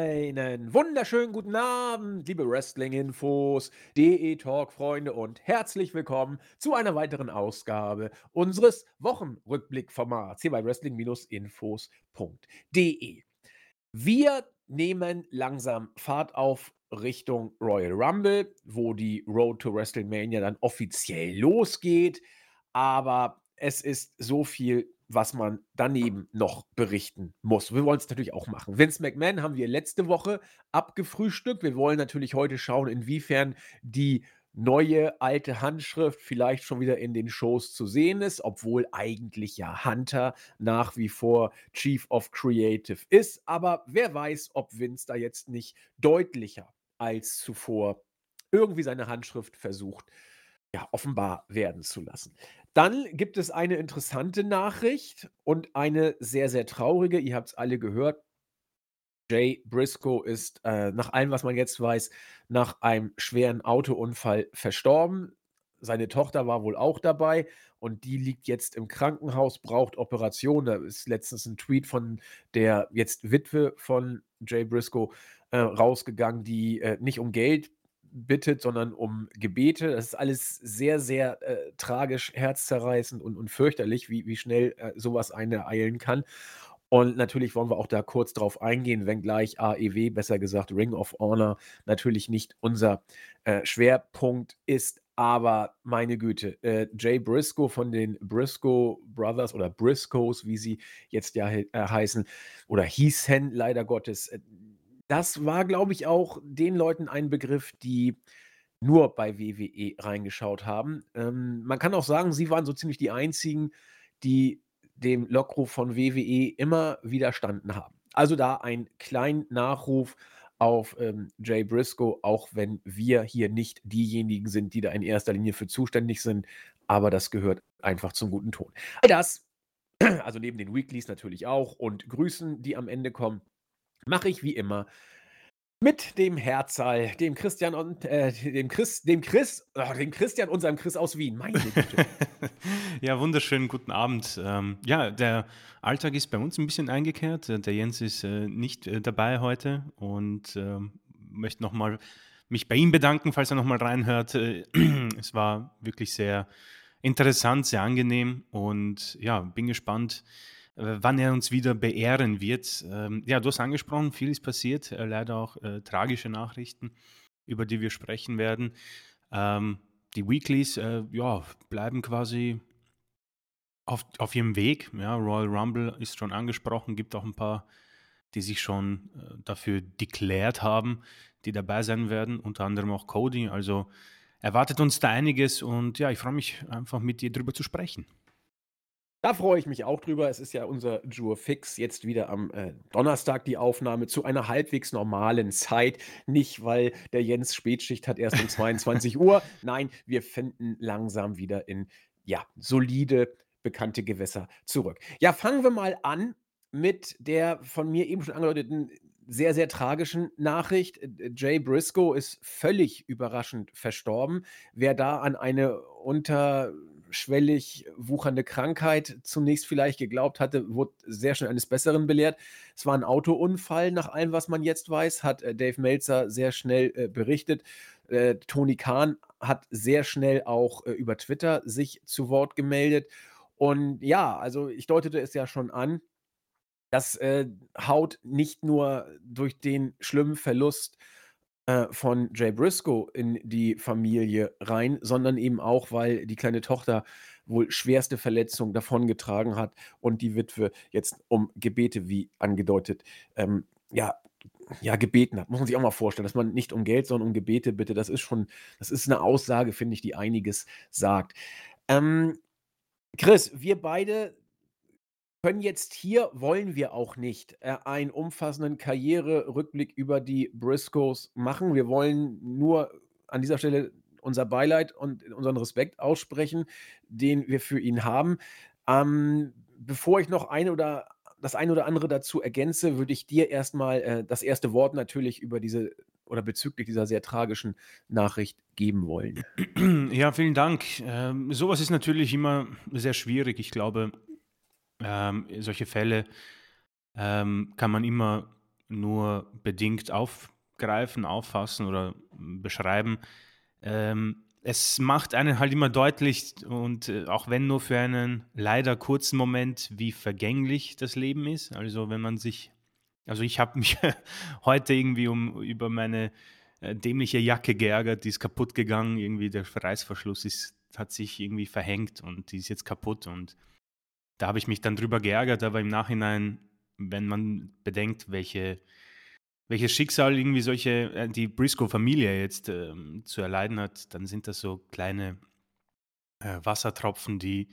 Einen wunderschönen guten Abend, liebe Wrestling-Infos, DE-Talk-Freunde und herzlich willkommen zu einer weiteren Ausgabe unseres Wochenrückblick-Formats hier bei Wrestling-Infos.de. Wir nehmen langsam Fahrt auf Richtung Royal Rumble, wo die Road to WrestleMania dann offiziell losgeht, aber es ist so viel was man daneben noch berichten muss. Wir wollen es natürlich auch machen. Vince McMahon haben wir letzte Woche abgefrühstückt. Wir wollen natürlich heute schauen, inwiefern die neue alte Handschrift vielleicht schon wieder in den Shows zu sehen ist, obwohl eigentlich ja Hunter nach wie vor Chief of Creative ist. Aber wer weiß, ob Vince da jetzt nicht deutlicher als zuvor irgendwie seine Handschrift versucht, ja, offenbar werden zu lassen. Dann gibt es eine interessante Nachricht und eine sehr, sehr traurige. Ihr habt es alle gehört. Jay Briscoe ist äh, nach allem, was man jetzt weiß, nach einem schweren Autounfall verstorben. Seine Tochter war wohl auch dabei und die liegt jetzt im Krankenhaus, braucht Operation. Da ist letztens ein Tweet von der jetzt Witwe von Jay Briscoe äh, rausgegangen, die äh, nicht um Geld bittet, sondern um Gebete. Das ist alles sehr, sehr äh, tragisch, herzzerreißend und, und fürchterlich, wie, wie schnell äh, sowas einen ereilen kann. Und natürlich wollen wir auch da kurz drauf eingehen, wenngleich AEW, besser gesagt Ring of Honor, natürlich nicht unser äh, Schwerpunkt ist. Aber meine Güte, äh, Jay Briscoe von den Briscoe Brothers oder Briscoes, wie sie jetzt ja äh, heißen, oder hießen leider Gottes, äh, das war, glaube ich, auch den Leuten ein Begriff, die nur bei WWE reingeschaut haben. Ähm, man kann auch sagen, sie waren so ziemlich die einzigen, die dem Lockruf von WWE immer widerstanden haben. Also da ein kleiner Nachruf auf ähm, Jay Briscoe, auch wenn wir hier nicht diejenigen sind, die da in erster Linie für zuständig sind, aber das gehört einfach zum guten Ton. Das, also neben den Weeklies natürlich auch und Grüßen, die am Ende kommen, mache ich wie immer mit dem Herzal, dem Christian und äh, dem Chris, dem Chris, oh, dem Christian, unserem Chris aus Wien. Meine Güte. ja, wunderschönen guten Abend. Ähm, ja, der Alltag ist bei uns ein bisschen eingekehrt. Äh, der Jens ist äh, nicht äh, dabei heute und ähm, möchte nochmal mich bei ihm bedanken, falls er nochmal reinhört. Äh, es war wirklich sehr interessant, sehr angenehm und ja, bin gespannt, wann er uns wieder beehren wird. Ähm, ja, du hast angesprochen, viel ist passiert, äh, leider auch äh, tragische Nachrichten, über die wir sprechen werden. Ähm, die Weeklies äh, ja, bleiben quasi auf, auf ihrem Weg. Ja, Royal Rumble ist schon angesprochen, gibt auch ein paar, die sich schon äh, dafür deklärt haben, die dabei sein werden, unter anderem auch Cody. Also erwartet uns da einiges und ja, ich freue mich einfach mit dir drüber zu sprechen. Da freue ich mich auch drüber. Es ist ja unser Jure Fix jetzt wieder am äh, Donnerstag die Aufnahme zu einer halbwegs normalen Zeit. Nicht, weil der Jens Spätschicht hat erst um 22 Uhr. Nein, wir finden langsam wieder in ja, solide, bekannte Gewässer zurück. Ja, fangen wir mal an mit der von mir eben schon angedeuteten sehr, sehr tragischen Nachricht. Jay Briscoe ist völlig überraschend verstorben. Wer da an eine unter schwellig wuchernde Krankheit zunächst vielleicht geglaubt hatte, wurde sehr schnell eines Besseren belehrt. Es war ein Autounfall, nach allem, was man jetzt weiß, hat äh, Dave Meltzer sehr schnell äh, berichtet. Äh, Tony Khan hat sehr schnell auch äh, über Twitter sich zu Wort gemeldet. Und ja, also ich deutete es ja schon an, das äh, haut nicht nur durch den schlimmen Verlust äh, von Jay Briscoe in die Familie rein, sondern eben auch, weil die kleine Tochter wohl schwerste Verletzungen davongetragen hat und die Witwe jetzt um Gebete, wie angedeutet, ähm, ja, ja, gebeten hat. Muss man sich auch mal vorstellen, dass man nicht um Geld, sondern um Gebete bitte. Das ist schon, das ist eine Aussage, finde ich, die einiges sagt. Ähm, Chris, wir beide können jetzt hier, wollen wir auch nicht, äh, einen umfassenden Karriererückblick über die Briscoes machen. Wir wollen nur an dieser Stelle unser Beileid und unseren Respekt aussprechen, den wir für ihn haben. Ähm, bevor ich noch eine oder das eine oder andere dazu ergänze, würde ich dir erstmal äh, das erste Wort natürlich über diese oder bezüglich dieser sehr tragischen Nachricht geben wollen. Ja, vielen Dank. Ähm, sowas ist natürlich immer sehr schwierig. Ich glaube, ähm, solche Fälle ähm, kann man immer nur bedingt aufgreifen, auffassen oder beschreiben. Ähm, es macht einen halt immer deutlich und äh, auch wenn nur für einen leider kurzen Moment, wie vergänglich das Leben ist. Also wenn man sich, also ich habe mich heute irgendwie um über meine äh, dämliche Jacke geärgert, die ist kaputt gegangen, irgendwie der Reißverschluss ist, hat sich irgendwie verhängt und die ist jetzt kaputt und da habe ich mich dann drüber geärgert, aber im Nachhinein, wenn man bedenkt, welche welches Schicksal irgendwie solche, äh, die Briscoe-Familie jetzt ähm, zu erleiden hat, dann sind das so kleine äh, Wassertropfen, die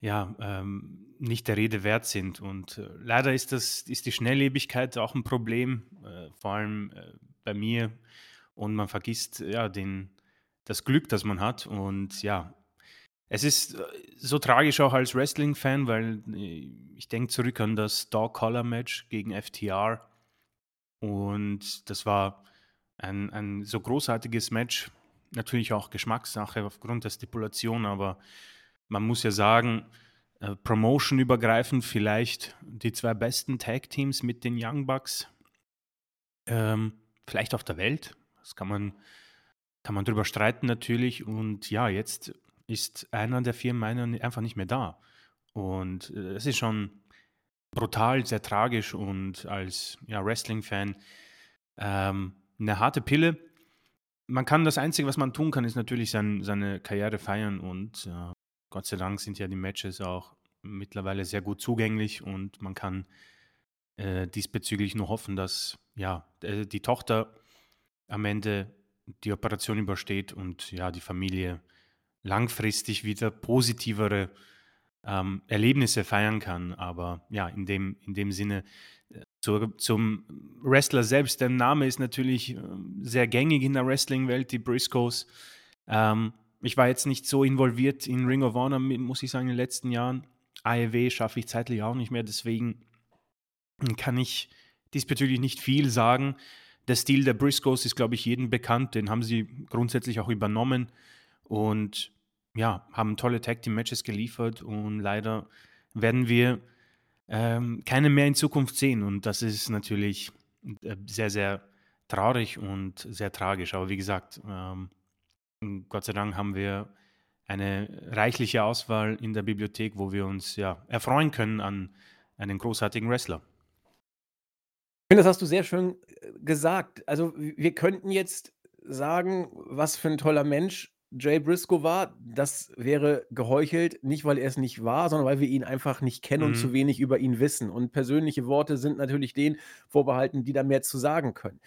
ja ähm, nicht der Rede wert sind. Und äh, leider ist das, ist die Schnelllebigkeit auch ein Problem, äh, vor allem äh, bei mir. Und man vergisst ja den, das Glück, das man hat. Und ja, es ist äh, so tragisch auch als Wrestling-Fan, weil ich denke zurück an das Dog-Collar-Match gegen FTR und das war ein, ein so großartiges Match. Natürlich auch Geschmackssache aufgrund der Stipulation, aber man muss ja sagen, äh, Promotion übergreifend vielleicht die zwei besten Tag Teams mit den Young Bucks. Ähm, vielleicht auf der Welt. Das kann man, kann man drüber streiten natürlich. Und ja, jetzt ist einer der vier Männer einfach nicht mehr da. Und äh, es ist schon brutal, sehr tragisch und als ja, Wrestling-Fan ähm, eine harte Pille. Man kann das Einzige, was man tun kann, ist natürlich sein, seine Karriere feiern und äh, Gott sei Dank sind ja die Matches auch mittlerweile sehr gut zugänglich und man kann äh, diesbezüglich nur hoffen, dass ja äh, die Tochter am Ende die Operation übersteht und ja die Familie langfristig wieder positivere ähm, Erlebnisse feiern kann. Aber ja, in dem, in dem Sinne, äh, zu, zum Wrestler selbst, der Name ist natürlich äh, sehr gängig in der Wrestling-Welt, die Briscoes. Ähm, ich war jetzt nicht so involviert in Ring of Honor, muss ich sagen, in den letzten Jahren. AEW schaffe ich zeitlich auch nicht mehr, deswegen kann ich diesbezüglich nicht viel sagen. Der Stil der Briscoes ist, glaube ich, jedem bekannt. Den haben sie grundsätzlich auch übernommen. Und ja, haben tolle Tag Team Matches geliefert und leider werden wir ähm, keine mehr in Zukunft sehen. Und das ist natürlich äh, sehr, sehr traurig und sehr tragisch. Aber wie gesagt, ähm, Gott sei Dank haben wir eine reichliche Auswahl in der Bibliothek, wo wir uns ja erfreuen können an einen großartigen Wrestler. Ich finde, das hast du sehr schön äh, gesagt. Also wir könnten jetzt sagen, was für ein toller Mensch Jay Briscoe war, das wäre geheuchelt, nicht weil er es nicht war, sondern weil wir ihn einfach nicht kennen und zu mhm. wenig über ihn wissen. Und persönliche Worte sind natürlich denen vorbehalten, die da mehr zu sagen können.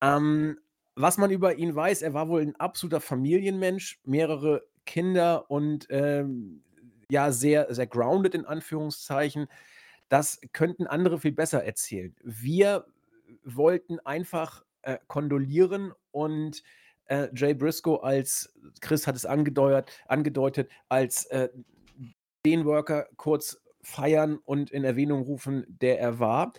Ähm, was man über ihn weiß, er war wohl ein absoluter Familienmensch, mehrere Kinder und ähm, ja, sehr, sehr grounded in Anführungszeichen. Das könnten andere viel besser erzählen. Wir wollten einfach äh, kondolieren und äh, Jay Briscoe als, Chris hat es angedeutet, angedeutet als äh, den Worker kurz feiern und in Erwähnung rufen, der er war.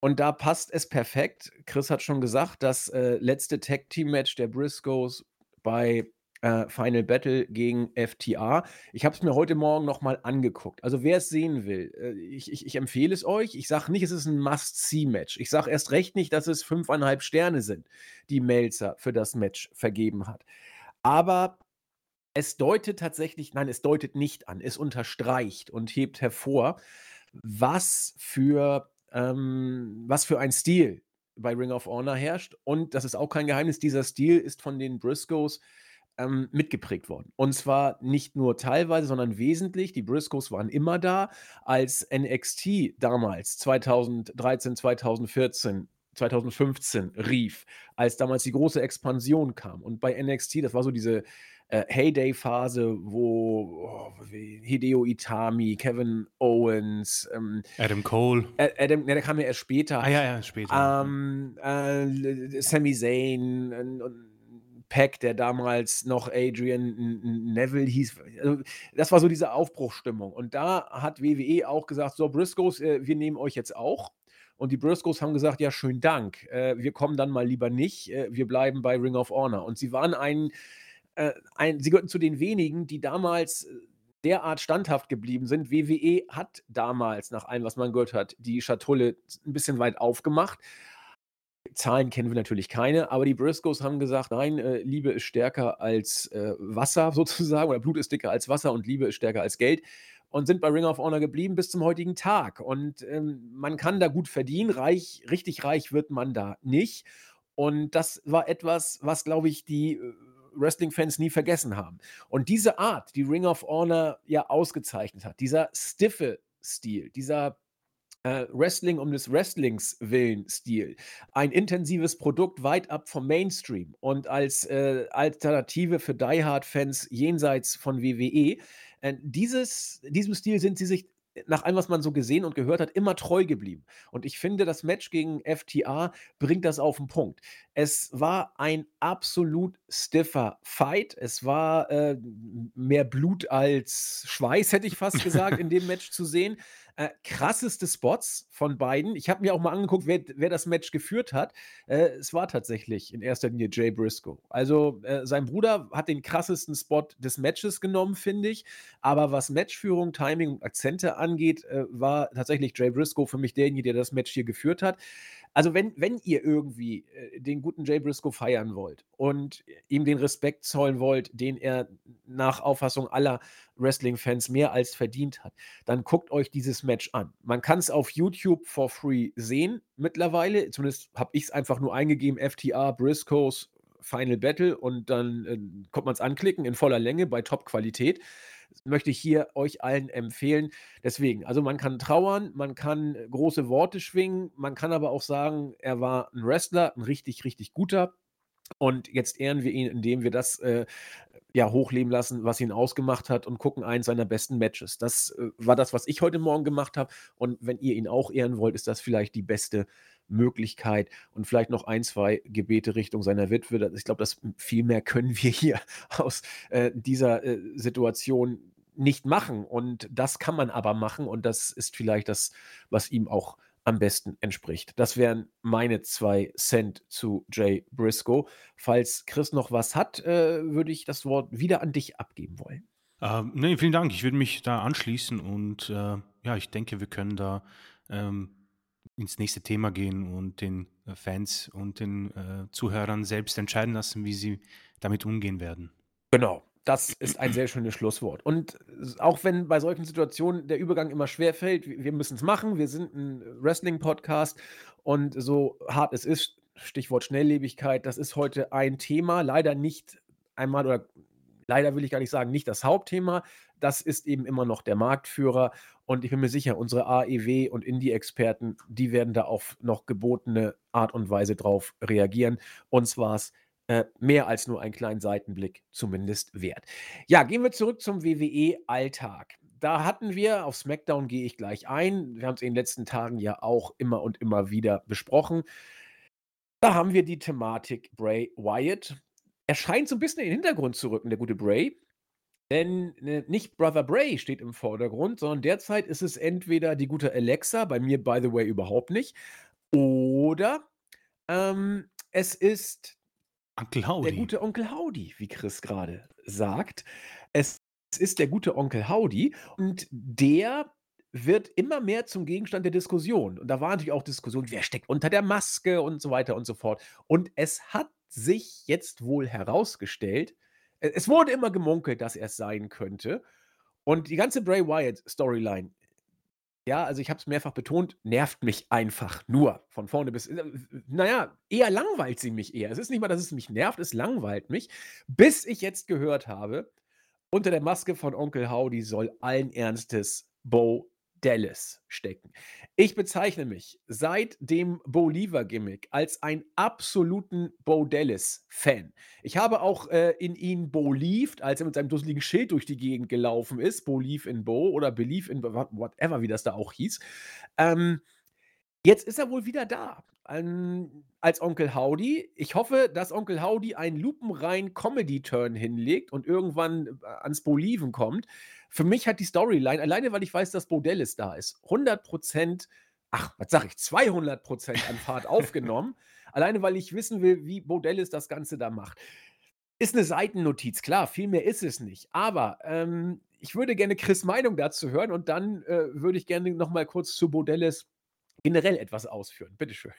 Und da passt es perfekt. Chris hat schon gesagt, das äh, letzte Tag-Team-Match der Briscoes bei äh, Final Battle gegen FTA. Ich habe es mir heute Morgen nochmal angeguckt. Also wer es sehen will, äh, ich, ich, ich, empfehle es euch. Ich sage nicht, es ist ein Must-See-Match. Ich sage erst recht nicht, dass es fünfeinhalb Sterne sind, die Melzer für das Match vergeben hat. Aber es deutet tatsächlich, nein, es deutet nicht an, es unterstreicht und hebt hervor, was für, ähm, was für ein Stil bei Ring of Honor herrscht. Und das ist auch kein Geheimnis, dieser Stil ist von den Briscoes ähm, mitgeprägt worden. Und zwar nicht nur teilweise, sondern wesentlich. Die Briscoes waren immer da, als NXT damals 2013, 2014 2015 rief, als damals die große Expansion kam. Und bei NXT, das war so diese äh, Heyday-Phase, wo oh, Hideo Itami, Kevin Owens, ähm, Adam Cole. Adam, ne, der kam ja erst später. Ah ja, ja, später. Ähm, äh, Sami Zayn und, und Pack, der damals noch Adrian Neville hieß. Also, das war so diese Aufbruchstimmung. Und da hat WWE auch gesagt: So, Briscoes, äh, wir nehmen euch jetzt auch. Und die Briscoes haben gesagt: Ja, schönen Dank. Äh, wir kommen dann mal lieber nicht. Äh, wir bleiben bei Ring of Honor. Und sie waren ein, ein sie gehörten zu den wenigen, die damals derart standhaft geblieben sind. WWE hat damals, nach allem, was man gehört hat, die Schatulle ein bisschen weit aufgemacht. Zahlen kennen wir natürlich keine, aber die Briscoes haben gesagt, nein, äh, Liebe ist stärker als äh, Wasser sozusagen, oder Blut ist dicker als Wasser und Liebe ist stärker als Geld und sind bei Ring of Honor geblieben bis zum heutigen Tag. Und ähm, man kann da gut verdienen, reich, richtig reich wird man da nicht. Und das war etwas, was, glaube ich, die äh, Wrestling-Fans nie vergessen haben. Und diese Art, die Ring of Honor ja ausgezeichnet hat, dieser stiffe Stil, dieser äh, Wrestling um des Wrestlings willen Stil, ein intensives Produkt weit ab vom Mainstream und als äh, Alternative für Die Hard-Fans jenseits von WWE. Äh, dieses, diesem Stil sind sie sich nach allem, was man so gesehen und gehört hat, immer treu geblieben. Und ich finde, das Match gegen FTA bringt das auf den Punkt. Es war ein absolut stiffer Fight. Es war äh, mehr Blut als Schweiß, hätte ich fast gesagt, in dem Match zu sehen. Äh, krasseste Spots von beiden. Ich habe mir auch mal angeguckt, wer, wer das Match geführt hat. Äh, es war tatsächlich in erster Linie Jay Briscoe. Also äh, sein Bruder hat den krassesten Spot des Matches genommen, finde ich. Aber was Matchführung, Timing und Akzente angeht, äh, war tatsächlich Jay Briscoe für mich derjenige, der das Match hier geführt hat. Also, wenn, wenn ihr irgendwie äh, den guten Jay Briscoe feiern wollt und ihm den Respekt zollen wollt, den er nach Auffassung aller Wrestling-Fans mehr als verdient hat, dann guckt euch dieses Match an. Man kann es auf YouTube for free sehen mittlerweile. Zumindest habe ich es einfach nur eingegeben: FTA Briscoes Final Battle und dann äh, kommt man es anklicken in voller Länge bei Top-Qualität möchte ich hier euch allen empfehlen. Deswegen, also man kann trauern, man kann äh, große Worte schwingen, man kann aber auch sagen, er war ein Wrestler, ein richtig, richtig guter. Und jetzt ehren wir ihn, indem wir das äh, ja, hochleben lassen, was ihn ausgemacht hat und gucken eins seiner besten Matches. Das äh, war das, was ich heute Morgen gemacht habe. Und wenn ihr ihn auch ehren wollt, ist das vielleicht die beste Möglichkeit und vielleicht noch ein, zwei Gebete Richtung seiner Witwe. Ich glaube, das viel mehr können wir hier aus äh, dieser äh, Situation nicht machen. Und das kann man aber machen. Und das ist vielleicht das, was ihm auch am besten entspricht. Das wären meine zwei Cent zu Jay Briscoe. Falls Chris noch was hat, äh, würde ich das Wort wieder an dich abgeben wollen. Ähm, nee, vielen Dank. Ich würde mich da anschließen und äh, ja, ich denke, wir können da ähm, ins nächste Thema gehen und den äh, Fans und den äh, Zuhörern selbst entscheiden lassen, wie sie damit umgehen werden. Genau, das ist ein sehr schönes Schlusswort. Und auch wenn bei solchen Situationen der Übergang immer schwer fällt, wir müssen es machen. Wir sind ein Wrestling-Podcast und so hart es ist, Stichwort Schnelllebigkeit, das ist heute ein Thema. Leider nicht einmal oder leider will ich gar nicht sagen, nicht das Hauptthema. Das ist eben immer noch der Marktführer. Und ich bin mir sicher, unsere AEW und Indie-Experten, die werden da auf noch gebotene Art und Weise drauf reagieren. Uns war es äh, mehr als nur einen kleinen Seitenblick zumindest wert. Ja, gehen wir zurück zum WWE-Alltag. Da hatten wir, auf SmackDown gehe ich gleich ein, wir haben es in den letzten Tagen ja auch immer und immer wieder besprochen. Da haben wir die Thematik Bray Wyatt. Er scheint so ein bisschen in den Hintergrund zu rücken, der gute Bray. Denn ne, nicht Brother Bray steht im Vordergrund, sondern derzeit ist es entweder die gute Alexa, bei mir, by the way, überhaupt nicht, oder ähm, es ist der gute Onkel Howdy, wie Chris gerade sagt. Es ist der gute Onkel Howdy und der wird immer mehr zum Gegenstand der Diskussion. Und da war natürlich auch Diskussion, wer steckt unter der Maske und so weiter und so fort. Und es hat sich jetzt wohl herausgestellt, es wurde immer gemunkelt, dass er es sein könnte. Und die ganze Bray Wyatt-Storyline, ja, also ich habe es mehrfach betont, nervt mich einfach nur von vorne bis. Äh, naja, eher langweilt sie mich eher. Es ist nicht mal, dass es mich nervt, es langweilt mich, bis ich jetzt gehört habe, unter der Maske von Onkel Howdy soll allen Ernstes Bo Dallas stecken. Ich bezeichne mich seit dem Bolívar-Gimmick als einen absoluten Bo Dallas-Fan. Ich habe auch äh, in ihn believed, als er mit seinem dusseligen Schild durch die Gegend gelaufen ist. Believe in Bo oder Believe in whatever, wie das da auch hieß. Ähm, jetzt ist er wohl wieder da. Ähm, als Onkel Howdy. Ich hoffe, dass Onkel Howdy einen lupenreinen Comedy-Turn hinlegt und irgendwann äh, ans Boliven kommt. Für mich hat die Storyline, alleine weil ich weiß, dass Bodellis da ist, 100% ach, was sag ich, 200% an Fahrt aufgenommen. Alleine weil ich wissen will, wie Bodellis das Ganze da macht. Ist eine Seitennotiz, klar, viel mehr ist es nicht. Aber ähm, ich würde gerne Chris Meinung dazu hören und dann äh, würde ich gerne noch mal kurz zu Bodellis generell etwas ausführen. Bitte schön.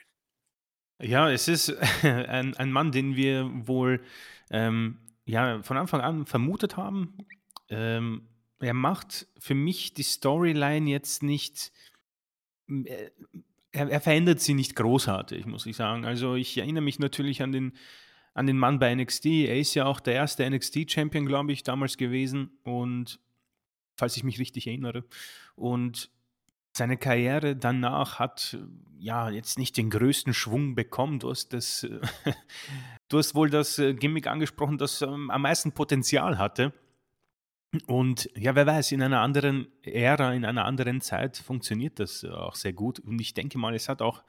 Ja, es ist ein, ein Mann, den wir wohl ähm, ja, von Anfang an vermutet haben. Ähm, er macht für mich die Storyline jetzt nicht. Äh, er, er, verändert sie nicht großartig, muss ich sagen. Also ich erinnere mich natürlich an den, an den Mann bei NXT. Er ist ja auch der erste NXT-Champion, glaube ich, damals gewesen. Und falls ich mich richtig erinnere. Und seine Karriere danach hat ja jetzt nicht den größten Schwung bekommen. Du hast, das, du hast wohl das äh, Gimmick angesprochen, das ähm, am meisten Potenzial hatte. Und ja, wer weiß, in einer anderen Ära, in einer anderen Zeit funktioniert das auch sehr gut. Und ich denke mal, es hat auch,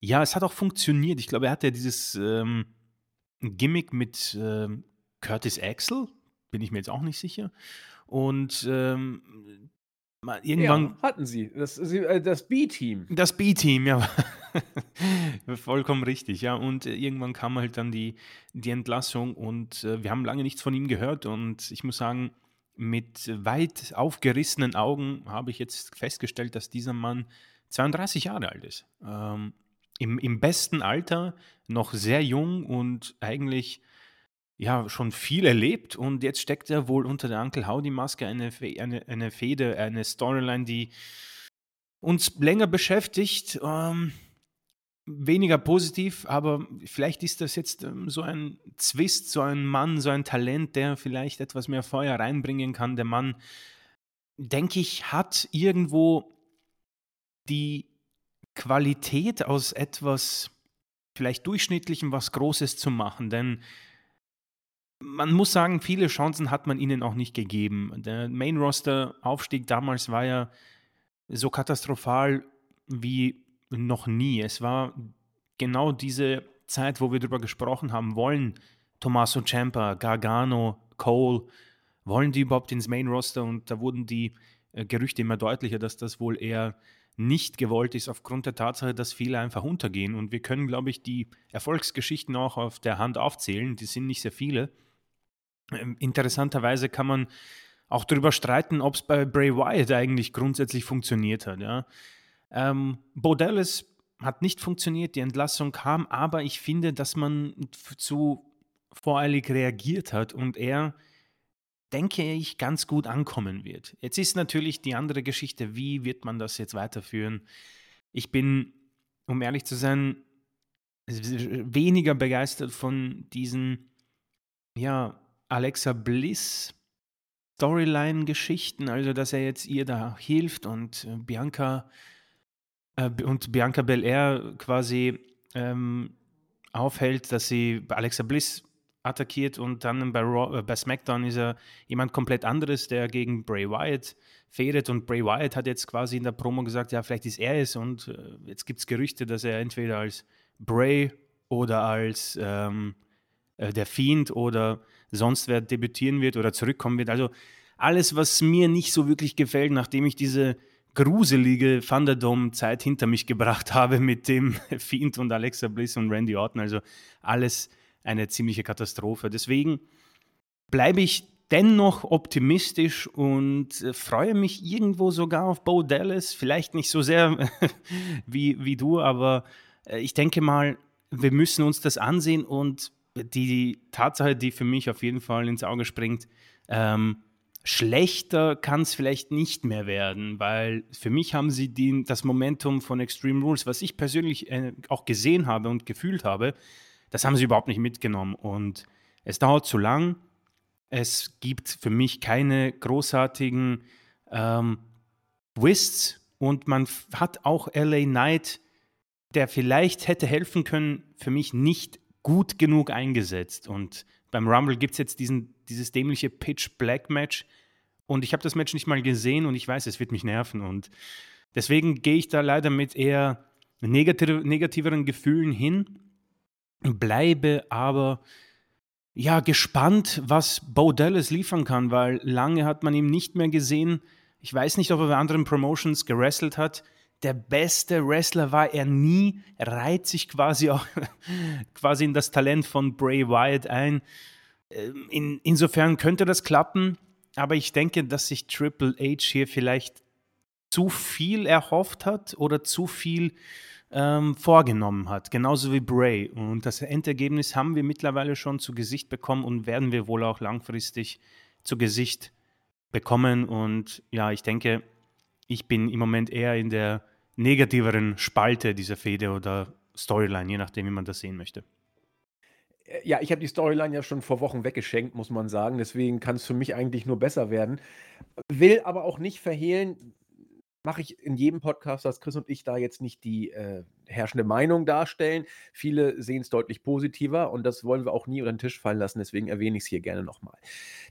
ja, es hat auch funktioniert. Ich glaube, er hatte dieses ähm, Gimmick mit ähm, Curtis Axel, bin ich mir jetzt auch nicht sicher. Und ähm, irgendwann. Ja, hatten sie. Das, äh, das B-Team. Das B-Team, ja. Vollkommen richtig, ja. Und äh, irgendwann kam halt dann die, die Entlassung und äh, wir haben lange nichts von ihm gehört. Und ich muss sagen, mit weit aufgerissenen Augen habe ich jetzt festgestellt, dass dieser Mann 32 Jahre alt ist. Ähm, im, Im besten Alter, noch sehr jung und eigentlich ja, schon viel erlebt und jetzt steckt er wohl unter der Uncle Howdy-Maske eine, eine, eine Fehde, eine Storyline, die uns länger beschäftigt. Ähm, weniger positiv, aber vielleicht ist das jetzt ähm, so ein Zwist, so ein Mann, so ein Talent, der vielleicht etwas mehr Feuer reinbringen kann. Der Mann, denke ich, hat irgendwo die Qualität aus etwas vielleicht Durchschnittlichem was Großes zu machen, denn man muss sagen, viele Chancen hat man ihnen auch nicht gegeben. Der Main-Roster-Aufstieg damals war ja so katastrophal wie noch nie. Es war genau diese Zeit, wo wir darüber gesprochen haben, wollen Tommaso Ciampa, Gargano, Cole, wollen die überhaupt ins Main-Roster? Und da wurden die äh, Gerüchte immer deutlicher, dass das wohl eher nicht gewollt ist, aufgrund der Tatsache, dass viele einfach untergehen. Und wir können, glaube ich, die Erfolgsgeschichten auch auf der Hand aufzählen. Die sind nicht sehr viele. Ähm, interessanterweise kann man auch darüber streiten, ob es bei Bray Wyatt eigentlich grundsätzlich funktioniert hat. Ja. Ähm, Dallas hat nicht funktioniert, die Entlassung kam, aber ich finde, dass man zu voreilig reagiert hat und er, denke ich, ganz gut ankommen wird. Jetzt ist natürlich die andere Geschichte, wie wird man das jetzt weiterführen? Ich bin, um ehrlich zu sein, weniger begeistert von diesen, ja, Alexa Bliss Storyline-Geschichten, also dass er jetzt ihr da hilft und äh, Bianca äh, und Bianca Belair quasi ähm, aufhält, dass sie Alexa Bliss attackiert und dann bei, Raw, äh, bei SmackDown ist er jemand komplett anderes, der gegen Bray Wyatt fädet und Bray Wyatt hat jetzt quasi in der Promo gesagt, ja, vielleicht ist er es und äh, jetzt gibt es Gerüchte, dass er entweder als Bray oder als ähm, äh, der Fiend oder sonst wer debütieren wird oder zurückkommen wird. Also alles, was mir nicht so wirklich gefällt, nachdem ich diese gruselige Thunderdome-Zeit hinter mich gebracht habe mit dem Fiend und Alexa Bliss und Randy Orton. Also alles eine ziemliche Katastrophe. Deswegen bleibe ich dennoch optimistisch und äh, freue mich irgendwo sogar auf Bo Dallas. Vielleicht nicht so sehr wie, wie du, aber äh, ich denke mal, wir müssen uns das ansehen und die Tatsache, die für mich auf jeden Fall ins Auge springt, ähm, schlechter kann es vielleicht nicht mehr werden, weil für mich haben sie die, das Momentum von Extreme Rules, was ich persönlich äh, auch gesehen habe und gefühlt habe, das haben sie überhaupt nicht mitgenommen. Und es dauert zu lang. Es gibt für mich keine großartigen ähm, Twists und man hat auch LA Knight, der vielleicht hätte helfen können, für mich nicht gut genug eingesetzt. Und beim Rumble gibt es jetzt diesen, dieses dämliche Pitch Black Match. Und ich habe das Match nicht mal gesehen und ich weiß, es wird mich nerven. Und deswegen gehe ich da leider mit eher negativ negativeren Gefühlen hin, bleibe aber ja gespannt, was Bo Dallas liefern kann, weil lange hat man ihn nicht mehr gesehen. Ich weiß nicht, ob er bei anderen Promotions gerestelt hat der beste Wrestler war er nie. Er reiht sich quasi auch quasi in das Talent von Bray Wyatt ein. Ähm, in, insofern könnte das klappen. aber ich denke, dass sich Triple H hier vielleicht zu viel erhofft hat oder zu viel ähm, vorgenommen hat, genauso wie Bray. Und das Endergebnis haben wir mittlerweile schon zu Gesicht bekommen und werden wir wohl auch langfristig zu Gesicht bekommen. Und ja, ich denke, ich bin im Moment eher in der negativeren Spalte dieser Fehde oder Storyline, je nachdem, wie man das sehen möchte. Äh, ja, ich habe die Storyline ja schon vor Wochen weggeschenkt, muss man sagen. Deswegen kann es für mich eigentlich nur besser werden. Will aber auch nicht verhehlen, mache ich in jedem Podcast, dass Chris und ich da jetzt nicht die äh, herrschende Meinung darstellen. Viele sehen es deutlich positiver und das wollen wir auch nie unter den Tisch fallen lassen. Deswegen erwähne ich es hier gerne nochmal.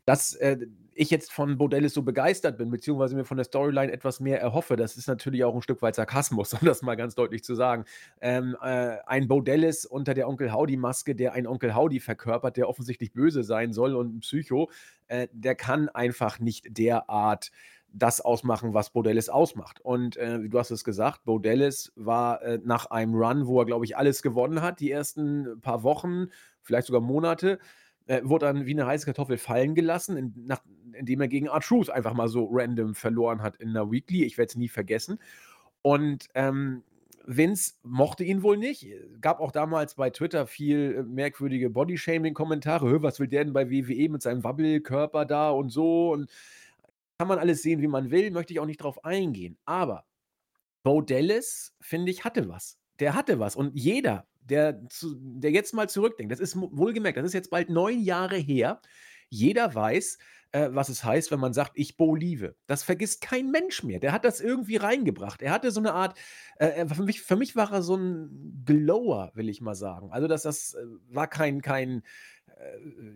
Dass äh, ich jetzt von Bordellis so begeistert bin, beziehungsweise mir von der Storyline etwas mehr erhoffe, das ist natürlich auch ein Stück weit Sarkasmus, um das mal ganz deutlich zu sagen. Ähm, äh, ein Bordellis unter der Onkel Howdy-Maske, der ein Onkel Howdy verkörpert, der offensichtlich böse sein soll und ein Psycho, äh, der kann einfach nicht derart das ausmachen, was Bodellis ausmacht. Und äh, du hast es gesagt, Bodellis war äh, nach einem Run, wo er, glaube ich, alles gewonnen hat, die ersten paar Wochen, vielleicht sogar Monate, äh, wurde dann wie eine heiße Kartoffel fallen gelassen, in, nach, indem er gegen R-Truth einfach mal so random verloren hat in der Weekly. Ich werde es nie vergessen. Und ähm, Vince mochte ihn wohl nicht. Gab auch damals bei Twitter viel äh, merkwürdige Bodyshaming-Kommentare. Was will der denn bei WWE mit seinem Wabbelkörper da und so? Und kann man alles sehen, wie man will, möchte ich auch nicht drauf eingehen. Aber Bo Dallas, finde ich, hatte was. Der hatte was. Und jeder, der, zu, der jetzt mal zurückdenkt, das ist wohlgemerkt, das ist jetzt bald neun Jahre her, jeder weiß, äh, was es heißt, wenn man sagt, ich Bo liebe. Das vergisst kein Mensch mehr. Der hat das irgendwie reingebracht. Er hatte so eine Art, äh, für, mich, für mich war er so ein Glower, will ich mal sagen. Also das, das äh, war kein, kein,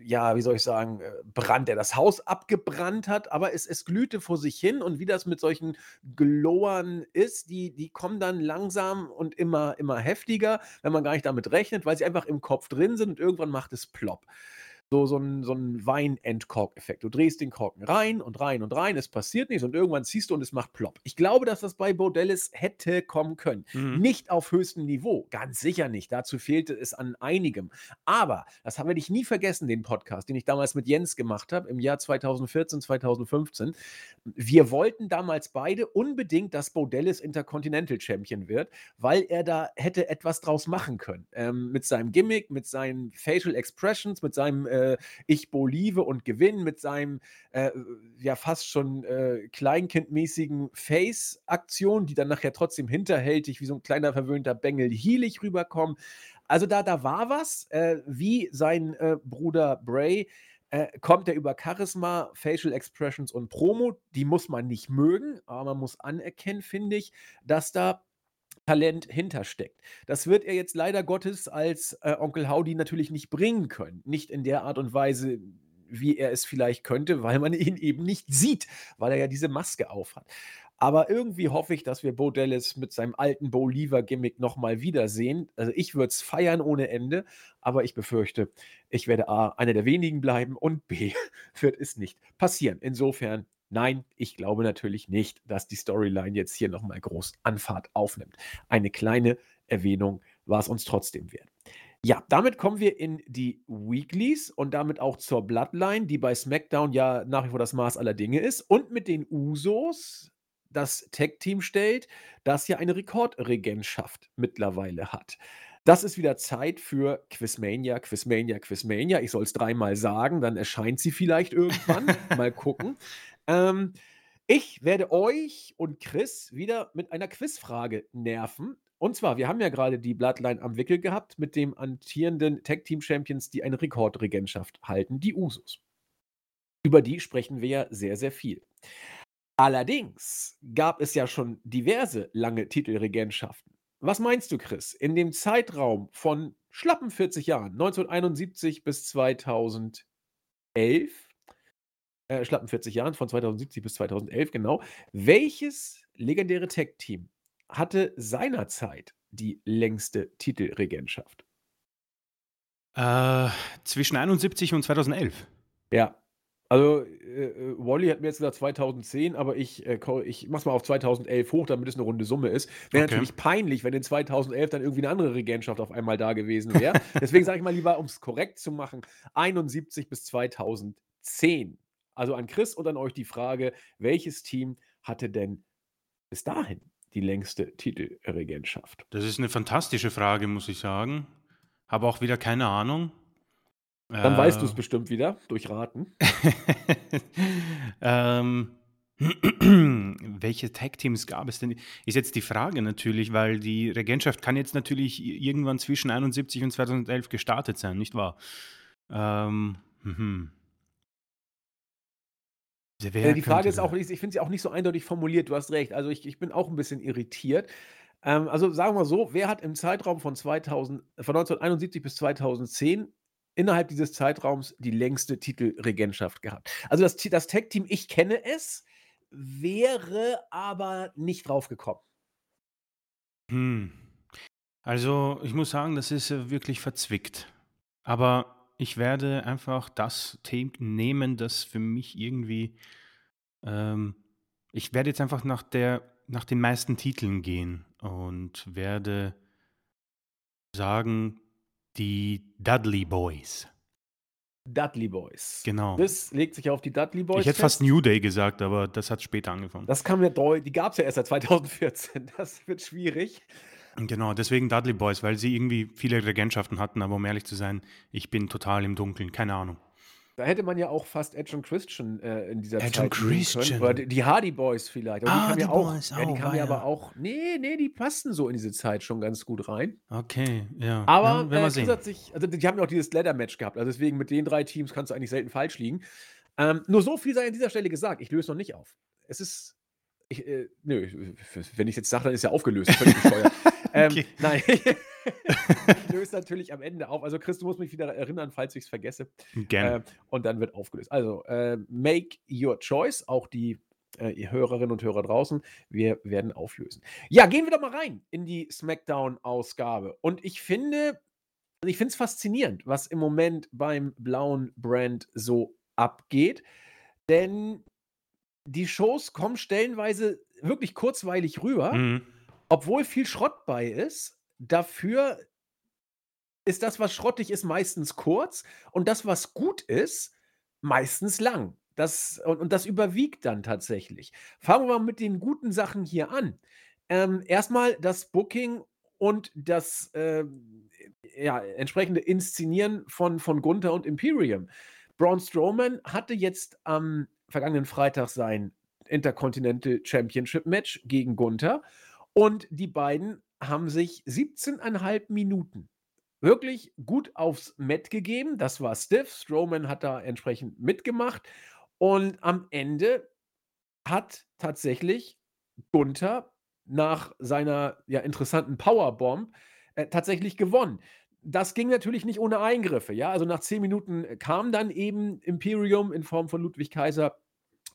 ja, wie soll ich sagen, äh, Brand, der das Haus abgebrannt hat, aber es, es glühte vor sich hin und wie das mit solchen Glowern ist, die, die kommen dann langsam und immer, immer heftiger, wenn man gar nicht damit rechnet, weil sie einfach im Kopf drin sind und irgendwann macht es plopp so, so ein, so ein Wein-Endkork-Effekt. Du drehst den Korken rein und rein und rein, es passiert nichts und irgendwann ziehst du und es macht plopp. Ich glaube, dass das bei Bordellis hätte kommen können. Mhm. Nicht auf höchstem Niveau, ganz sicher nicht. Dazu fehlte es an einigem. Aber, das haben wir nicht nie vergessen, den Podcast, den ich damals mit Jens gemacht habe, im Jahr 2014, 2015. Wir wollten damals beide unbedingt, dass Bordellis Intercontinental Champion wird, weil er da hätte etwas draus machen können. Ähm, mit seinem Gimmick, mit seinen Facial Expressions, mit seinem äh, äh, Ich bolive und gewinne mit seinem äh, ja fast schon äh, kleinkindmäßigen Face-Aktion, die dann nachher trotzdem hinterhältig wie so ein kleiner verwöhnter Bengel heelig rüberkommen. Also da, da war was, äh, wie sein äh, Bruder Bray. Äh, kommt er über Charisma, Facial Expressions und Promo. Die muss man nicht mögen, aber man muss anerkennen, finde ich, dass da Talent hintersteckt. Das wird er jetzt leider Gottes als äh, Onkel Howdy natürlich nicht bringen können. Nicht in der Art und Weise, wie er es vielleicht könnte, weil man ihn eben nicht sieht, weil er ja diese Maske aufhat. Aber irgendwie hoffe ich, dass wir Bo Dallas mit seinem alten Bo Lever-Gimmick nochmal wiedersehen. Also ich würde es feiern ohne Ende, aber ich befürchte, ich werde A, einer der wenigen bleiben und B, wird es nicht passieren. Insofern Nein, ich glaube natürlich nicht, dass die Storyline jetzt hier nochmal groß Anfahrt aufnimmt. Eine kleine Erwähnung war es uns trotzdem wert. Ja, damit kommen wir in die Weeklies und damit auch zur Bloodline, die bei SmackDown ja nach wie vor das Maß aller Dinge ist und mit den Usos das Tag-Team stellt, das ja eine Rekordregentschaft mittlerweile hat. Das ist wieder Zeit für Quizmania, Quizmania, Quizmania. Ich soll es dreimal sagen, dann erscheint sie vielleicht irgendwann. Mal gucken. Ähm, ich werde euch und Chris wieder mit einer Quizfrage nerven. Und zwar, wir haben ja gerade die Bloodline am Wickel gehabt mit dem amtierenden Tag Team Champions, die eine Rekordregentschaft halten, die Usos. Über die sprechen wir ja sehr, sehr viel. Allerdings gab es ja schon diverse lange Titelregentschaften. Was meinst du, Chris? In dem Zeitraum von schlappen 40 Jahren, 1971 bis 2011, äh, schlappen 40 Jahren, von 2070 bis 2011, genau. Welches legendäre Tech-Team hatte seinerzeit die längste Titelregentschaft? Äh, zwischen 71 und 2011. Ja. Also, äh, äh, Wally hat mir jetzt gesagt 2010, aber ich, äh, ich mach's mal auf 2011 hoch, damit es eine runde Summe ist. Wäre okay. natürlich peinlich, wenn in 2011 dann irgendwie eine andere Regentschaft auf einmal da gewesen wäre. Deswegen sage ich mal lieber, um es korrekt zu machen, 71 bis 2010. Also an Chris und an euch die Frage, welches Team hatte denn bis dahin die längste Titelregentschaft? Das ist eine fantastische Frage, muss ich sagen. Habe auch wieder keine Ahnung. Dann weißt du es äh. bestimmt wieder durch Raten. ähm, welche Tag-Teams gab es denn? Ist jetzt die Frage natürlich, weil die Regentschaft kann jetzt natürlich irgendwann zwischen 71 und 2011 gestartet sein, nicht wahr? Ähm, mhm. Wer die Frage ist auch, ich finde sie auch nicht so eindeutig formuliert, du hast recht. Also ich, ich bin auch ein bisschen irritiert. Ähm, also sagen wir mal so, wer hat im Zeitraum von, 2000, von 1971 bis 2010 innerhalb dieses Zeitraums die längste Titelregentschaft gehabt? Also das, das Tag-Team, ich kenne es, wäre aber nicht drauf gekommen. Hm. Also ich muss sagen, das ist äh, wirklich verzwickt. Aber ich werde einfach das Thema nehmen, das für mich irgendwie. Ähm, ich werde jetzt einfach nach, der, nach den meisten Titeln gehen und werde sagen, die Dudley Boys. Dudley Boys. Genau. Das legt sich auf die Dudley Boys. Ich hätte fest. fast New Day gesagt, aber das hat später angefangen. Das kam ja. Die gab es ja erst seit 2014. Das wird schwierig. Genau, deswegen Dudley Boys, weil sie irgendwie viele Regentschaften hatten, aber um ehrlich zu sein, ich bin total im Dunkeln, keine Ahnung. Da hätte man ja auch fast Edge und Christian äh, in dieser Edge Zeit und Christian. Oder die Hardy Boys vielleicht. Aber ah, die, die ja auch, Boys ja, die kamen ja aber auch. Nee, nee, die passten so in diese Zeit schon ganz gut rein. Okay, ja. Aber ja, äh, zusätzlich, also die haben ja auch dieses Leather-Match gehabt. Also deswegen mit den drei Teams kannst du eigentlich selten falsch liegen. Ähm, nur so viel sei an dieser Stelle gesagt. Ich löse noch nicht auf. Es ist. Ich, äh, nö, wenn ich jetzt sage, dann ist ja aufgelöst. Ähm, okay. Nein. ich löse natürlich am Ende auf. Also, Chris, du musst mich wieder erinnern, falls ich es vergesse. Gerne. Äh, und dann wird aufgelöst. Also, äh, make your choice. Auch die äh, Hörerinnen und Hörer draußen. Wir werden auflösen. Ja, gehen wir doch mal rein in die SmackDown-Ausgabe. Und ich finde, ich finde es faszinierend, was im Moment beim blauen Brand so abgeht. Denn die Shows kommen stellenweise wirklich kurzweilig rüber, mhm. obwohl viel Schrott bei ist. Dafür ist das, was schrottig ist, meistens kurz und das, was gut ist, meistens lang. Das, und, und das überwiegt dann tatsächlich. Fangen wir mal mit den guten Sachen hier an. Ähm, erstmal das Booking und das äh, ja, entsprechende Inszenieren von, von Gunther und Imperium. Braun Strowman hatte jetzt am vergangenen Freitag sein Intercontinental Championship Match gegen Gunther und die beiden haben sich 17,5 Minuten wirklich gut aufs Mat gegeben. Das war stiff. Strowman hat da entsprechend mitgemacht. Und am Ende hat tatsächlich Gunther nach seiner ja interessanten Powerbomb äh, tatsächlich gewonnen. Das ging natürlich nicht ohne Eingriffe, ja. Also nach zehn Minuten kam dann eben Imperium in Form von Ludwig Kaiser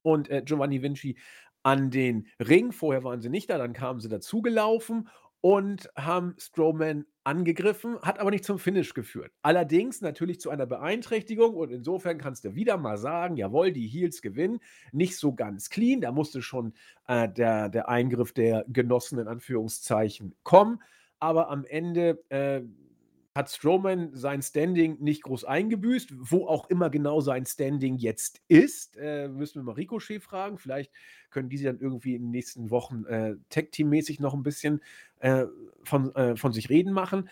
und äh, Giovanni Vinci an den Ring. Vorher waren sie nicht da, dann kamen sie dazugelaufen und haben Strowman angegriffen, hat aber nicht zum Finish geführt. Allerdings natürlich zu einer Beeinträchtigung und insofern kannst du wieder mal sagen, jawohl, die Heels gewinnen. Nicht so ganz clean, da musste schon äh, der, der Eingriff der Genossen in Anführungszeichen kommen. Aber am Ende äh, hat Strowman sein Standing nicht groß eingebüßt, wo auch immer genau sein Standing jetzt ist. Äh, müssen wir mal Ricochet fragen. Vielleicht können die sie dann irgendwie in den nächsten Wochen äh, Tech-Team-mäßig noch ein bisschen äh, von, äh, von sich reden machen.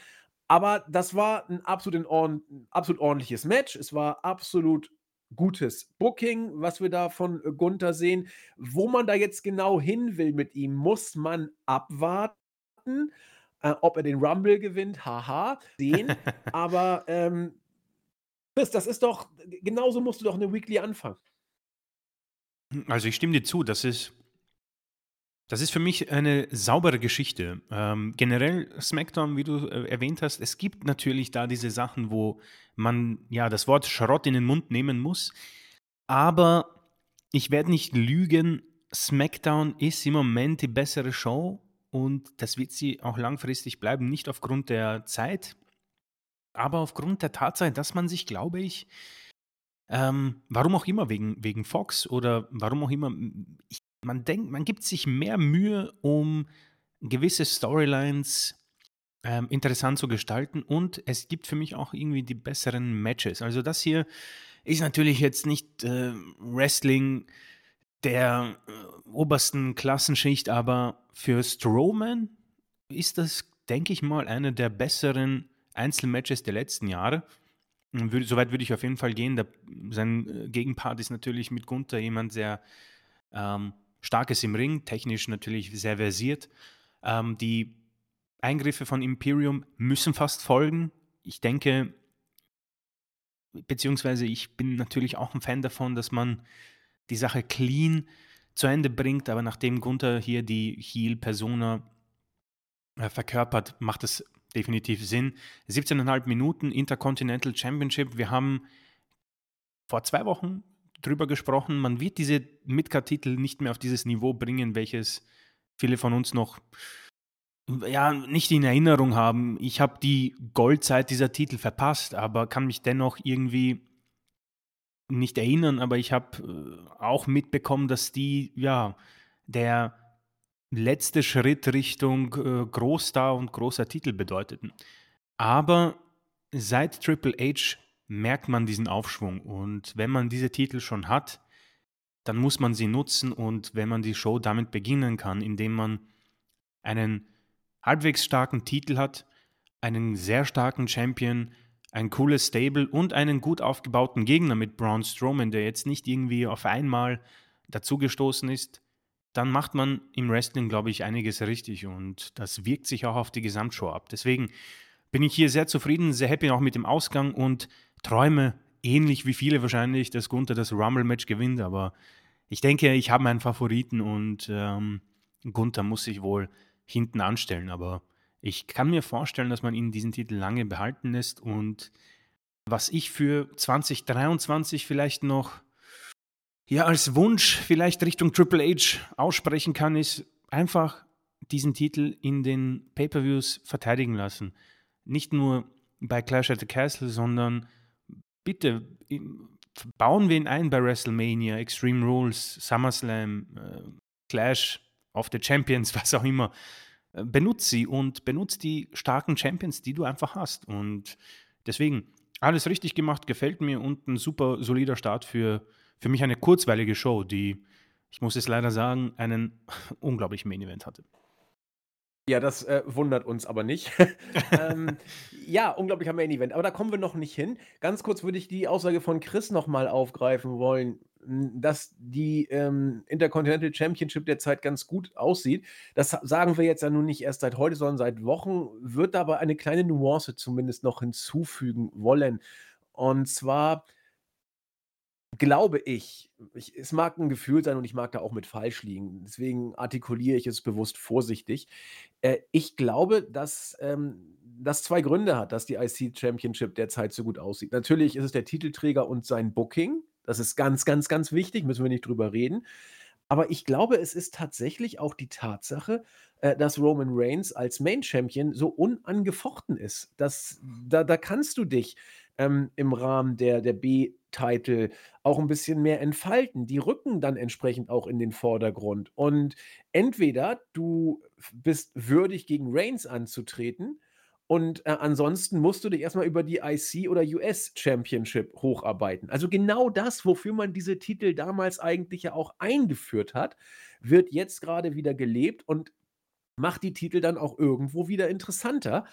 Aber das war ein absolut, ein absolut ordentliches Match. Es war absolut gutes Booking, was wir da von Gunther sehen. Wo man da jetzt genau hin will mit ihm, muss man abwarten. Äh, ob er den Rumble gewinnt, haha, sehen. Aber ähm, Chris, das ist doch, genauso musst du doch eine Weekly anfangen. Also ich stimme dir zu, das ist, das ist für mich eine saubere Geschichte. Ähm, generell SmackDown, wie du äh, erwähnt hast, es gibt natürlich da diese Sachen, wo man ja das Wort Schrott in den Mund nehmen muss. Aber ich werde nicht lügen, SmackDown ist im Moment die bessere Show und das wird sie auch langfristig bleiben, nicht aufgrund der Zeit, aber aufgrund der Tatsache, dass man sich, glaube ich, ähm, warum auch immer, wegen, wegen Fox oder warum auch immer, ich, man denkt, man gibt sich mehr Mühe, um gewisse Storylines ähm, interessant zu gestalten und es gibt für mich auch irgendwie die besseren Matches. Also das hier ist natürlich jetzt nicht äh, Wrestling der äh, obersten Klassenschicht, aber für Strowman ist das, denke ich mal, eine der besseren Einzelmatches der letzten Jahre. Würde, soweit würde ich auf jeden Fall gehen. Der, sein äh, Gegenpart ist natürlich mit Gunther jemand sehr ähm, starkes im Ring, technisch natürlich sehr versiert. Ähm, die Eingriffe von Imperium müssen fast folgen. Ich denke, beziehungsweise ich bin natürlich auch ein Fan davon, dass man die Sache clean zu Ende bringt, aber nachdem Gunther hier die Heel-Persona äh, verkörpert, macht es definitiv Sinn. 17,5 Minuten Intercontinental Championship. Wir haben vor zwei Wochen drüber gesprochen. Man wird diese Midcard-Titel nicht mehr auf dieses Niveau bringen, welches viele von uns noch ja, nicht in Erinnerung haben. Ich habe die Goldzeit dieser Titel verpasst, aber kann mich dennoch irgendwie nicht erinnern, aber ich habe äh, auch mitbekommen, dass die, ja, der letzte Schritt Richtung äh, Großstar und großer Titel bedeuteten. Aber seit Triple H merkt man diesen Aufschwung und wenn man diese Titel schon hat, dann muss man sie nutzen und wenn man die Show damit beginnen kann, indem man einen halbwegs starken Titel hat, einen sehr starken Champion, ein cooles Stable und einen gut aufgebauten Gegner mit Braun Strowman, der jetzt nicht irgendwie auf einmal dazugestoßen ist, dann macht man im Wrestling, glaube ich, einiges richtig und das wirkt sich auch auf die Gesamtshow ab. Deswegen bin ich hier sehr zufrieden, sehr happy auch mit dem Ausgang und träume ähnlich wie viele wahrscheinlich, dass Gunther das Rumble-Match gewinnt, aber ich denke, ich habe meinen Favoriten und ähm, Gunther muss sich wohl hinten anstellen, aber ich kann mir vorstellen, dass man ihn diesen Titel lange behalten lässt und was ich für 2023 vielleicht noch ja als Wunsch vielleicht Richtung Triple H aussprechen kann, ist einfach diesen Titel in den Pay-per-Views verteidigen lassen. Nicht nur bei Clash at the Castle, sondern bitte bauen wir ihn ein bei WrestleMania, Extreme Rules, SummerSlam, äh, Clash of the Champions, was auch immer benutzt sie und benutzt die starken Champions, die du einfach hast. Und deswegen, alles richtig gemacht, gefällt mir und ein super solider Start für, für mich eine kurzweilige Show, die, ich muss es leider sagen, einen unglaublichen Main Event hatte. Ja, das äh, wundert uns aber nicht. ähm, ja, unglaublicher Main Event. Aber da kommen wir noch nicht hin. Ganz kurz würde ich die Aussage von Chris nochmal aufgreifen wollen dass die ähm, Intercontinental Championship derzeit ganz gut aussieht. Das sagen wir jetzt ja nun nicht erst seit heute, sondern seit Wochen, wird aber eine kleine Nuance zumindest noch hinzufügen wollen. Und zwar glaube ich, ich, es mag ein Gefühl sein und ich mag da auch mit falsch liegen. Deswegen artikuliere ich es bewusst vorsichtig. Äh, ich glaube, dass ähm, das zwei Gründe hat, dass die IC Championship derzeit so gut aussieht. Natürlich ist es der Titelträger und sein Booking. Das ist ganz, ganz, ganz wichtig, müssen wir nicht drüber reden. Aber ich glaube, es ist tatsächlich auch die Tatsache, äh, dass Roman Reigns als Main Champion so unangefochten ist. Das, da, da kannst du dich ähm, im Rahmen der, der B-Title auch ein bisschen mehr entfalten. Die rücken dann entsprechend auch in den Vordergrund. Und entweder du bist würdig, gegen Reigns anzutreten, und äh, ansonsten musst du dich erstmal über die IC oder US Championship hocharbeiten. Also genau das, wofür man diese Titel damals eigentlich ja auch eingeführt hat, wird jetzt gerade wieder gelebt und macht die Titel dann auch irgendwo wieder interessanter.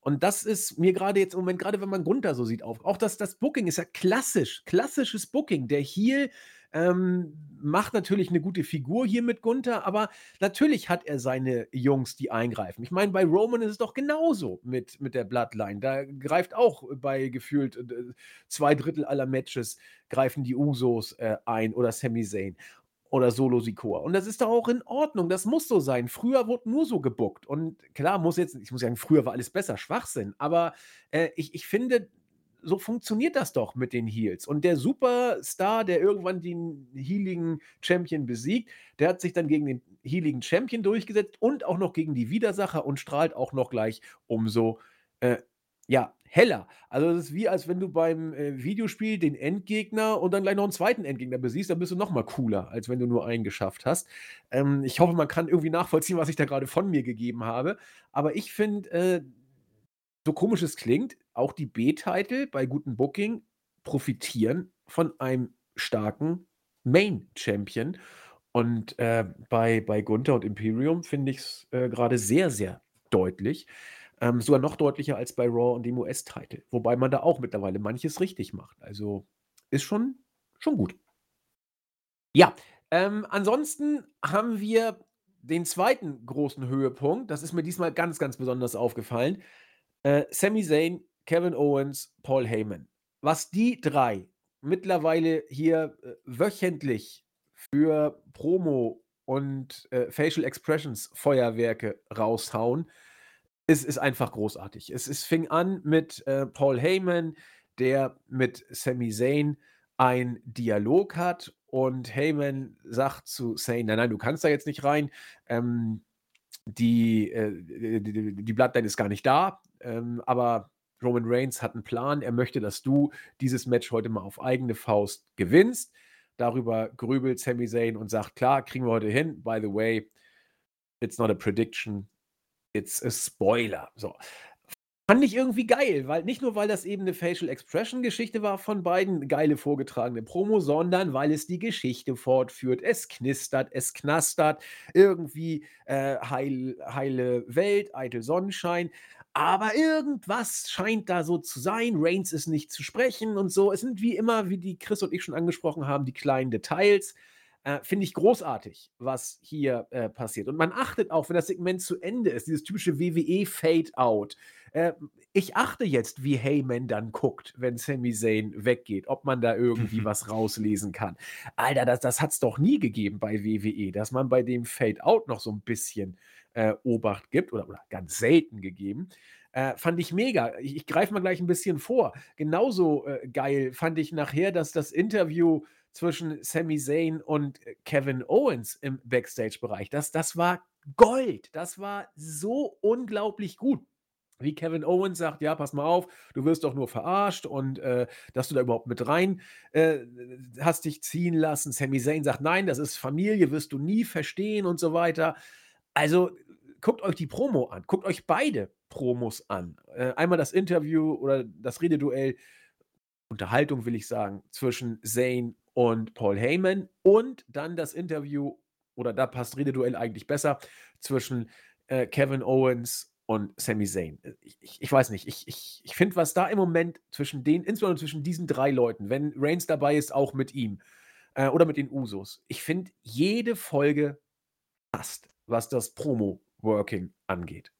Und das ist mir gerade jetzt im Moment, gerade wenn man Gunther so sieht, auf. Auch das, das Booking ist ja klassisch, klassisches Booking. Der Heel ähm, macht natürlich eine gute Figur hier mit Gunther, aber natürlich hat er seine Jungs, die eingreifen. Ich meine, bei Roman ist es doch genauso mit, mit der Bloodline. Da greift auch bei gefühlt äh, zwei Drittel aller Matches greifen die Usos äh, ein oder Sami Zayn oder Solo Sikoa. Und das ist doch auch in Ordnung. Das muss so sein. Früher wurde nur so gebuckt. Und klar, muss jetzt, ich muss sagen, früher war alles besser, Schwachsinn. Aber äh, ich, ich finde, so funktioniert das doch mit den Heels. Und der Superstar, der irgendwann den healigen Champion besiegt, der hat sich dann gegen den healigen Champion durchgesetzt und auch noch gegen die Widersacher und strahlt auch noch gleich umso äh, ja, heller. Also es ist wie, als wenn du beim äh, Videospiel den Endgegner und dann gleich noch einen zweiten Endgegner besiegst, dann bist du noch mal cooler, als wenn du nur einen geschafft hast. Ähm, ich hoffe, man kann irgendwie nachvollziehen, was ich da gerade von mir gegeben habe. Aber ich finde, äh, so komisch es klingt, auch die B-Titel bei gutem Booking profitieren von einem starken Main-Champion. Und äh, bei, bei Gunther und Imperium finde ich es äh, gerade sehr, sehr deutlich. Ähm, sogar noch deutlicher als bei Raw und dem US-Title. Wobei man da auch mittlerweile manches richtig macht. Also ist schon, schon gut. Ja, ähm, ansonsten haben wir den zweiten großen Höhepunkt. Das ist mir diesmal ganz, ganz besonders aufgefallen. Äh, Sami Zayn, Kevin Owens, Paul Heyman. Was die drei mittlerweile hier äh, wöchentlich für Promo und äh, Facial Expressions Feuerwerke raushauen, ist, ist einfach großartig. Es, es fing an mit äh, Paul Heyman, der mit Sami Zayn ein Dialog hat und Heyman sagt zu Zayn, nein, nein, du kannst da jetzt nicht rein. Ähm, die, äh, die, die Bloodline ist gar nicht da, ähm, aber Roman Reigns hat einen Plan. Er möchte, dass du dieses Match heute mal auf eigene Faust gewinnst. Darüber grübelt Sami Zayn und sagt, klar, kriegen wir heute hin. By the way, it's not a prediction, it's a spoiler. So. Fand ich irgendwie geil, weil nicht nur, weil das eben eine Facial Expression Geschichte war von beiden, geile vorgetragene Promo, sondern weil es die Geschichte fortführt. Es knistert, es knastert, irgendwie äh, heil, heile Welt, eitel Sonnenschein. Aber irgendwas scheint da so zu sein. Reigns ist nicht zu sprechen und so. Es sind wie immer, wie die Chris und ich schon angesprochen haben, die kleinen Details. Äh, Finde ich großartig, was hier äh, passiert. Und man achtet auch, wenn das Segment zu Ende ist, dieses typische WWE-Fade-Out. Äh, ich achte jetzt, wie Heyman dann guckt, wenn Sami Zayn weggeht, ob man da irgendwie was rauslesen kann. Alter, das, das hat es doch nie gegeben bei WWE, dass man bei dem Fade-Out noch so ein bisschen äh, Obacht gibt oder, oder ganz selten gegeben. Äh, fand ich mega. Ich, ich greife mal gleich ein bisschen vor. Genauso äh, geil fand ich nachher, dass das Interview zwischen Sami Zayn und äh, Kevin Owens im Backstage-Bereich, das, das war Gold. Das war so unglaublich gut wie Kevin Owens sagt, ja, pass mal auf, du wirst doch nur verarscht und äh, dass du da überhaupt mit rein äh, hast dich ziehen lassen. Sami Zayn sagt, nein, das ist Familie, wirst du nie verstehen und so weiter. Also guckt euch die Promo an, guckt euch beide Promos an. Äh, einmal das Interview oder das Rededuell, Unterhaltung will ich sagen, zwischen Zayn und Paul Heyman und dann das Interview, oder da passt Rededuell eigentlich besser, zwischen äh, Kevin Owens und Sami Zayn. Ich, ich, ich weiß nicht, ich, ich, ich finde, was da im Moment zwischen den, insbesondere zwischen diesen drei Leuten, wenn Reigns dabei ist, auch mit ihm äh, oder mit den Usos, ich finde, jede Folge passt, was das Promo-Working angeht.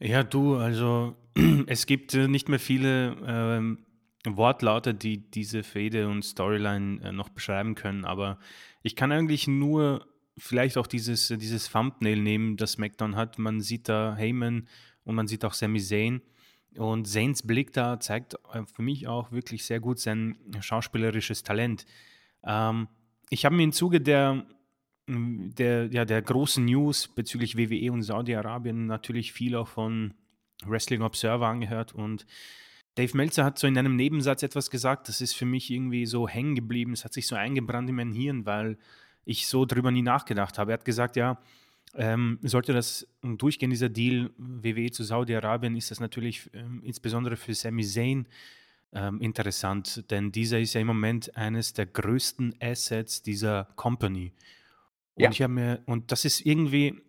Ja, du, also es gibt äh, nicht mehr viele ähm, Wortlaute, die diese Fehde und Storyline äh, noch beschreiben können, aber ich kann eigentlich nur vielleicht auch dieses, dieses Thumbnail nehmen, das SmackDown hat. Man sieht da Heyman und man sieht auch Sami Zayn. Und Zayns Blick da zeigt äh, für mich auch wirklich sehr gut sein schauspielerisches Talent. Ähm, ich habe mir im Zuge der, der, ja, der großen News bezüglich WWE und Saudi-Arabien natürlich viel auch von Wrestling Observer angehört und Dave Meltzer hat so in einem Nebensatz etwas gesagt, das ist für mich irgendwie so hängen geblieben, es hat sich so eingebrannt in mein Hirn, weil ich so drüber nie nachgedacht habe. Er hat gesagt, ja, ähm, sollte das durchgehen, dieser Deal WWE zu Saudi-Arabien, ist das natürlich ähm, insbesondere für Sami Zayn ähm, interessant, denn dieser ist ja im Moment eines der größten Assets dieser Company. Und ja. ich habe mir, und das ist irgendwie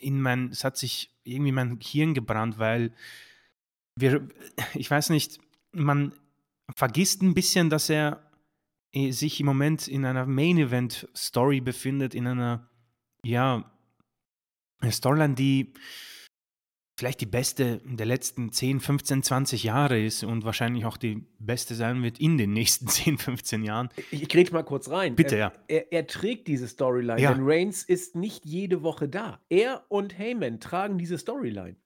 in mein, es hat sich irgendwie mein Hirn gebrannt, weil wir, ich weiß nicht, man vergisst ein bisschen, dass er äh, sich im Moment in einer Main Event Story befindet, in einer, ja, Storyline, die vielleicht die beste der letzten 10, 15, 20 Jahre ist und wahrscheinlich auch die beste sein wird in den nächsten 10, 15 Jahren. Ich, grätsch mal kurz rein. Bitte, ja. Er, er trägt diese Storyline, ja. denn Reigns ist nicht jede Woche da. Er und Heyman tragen diese Storyline.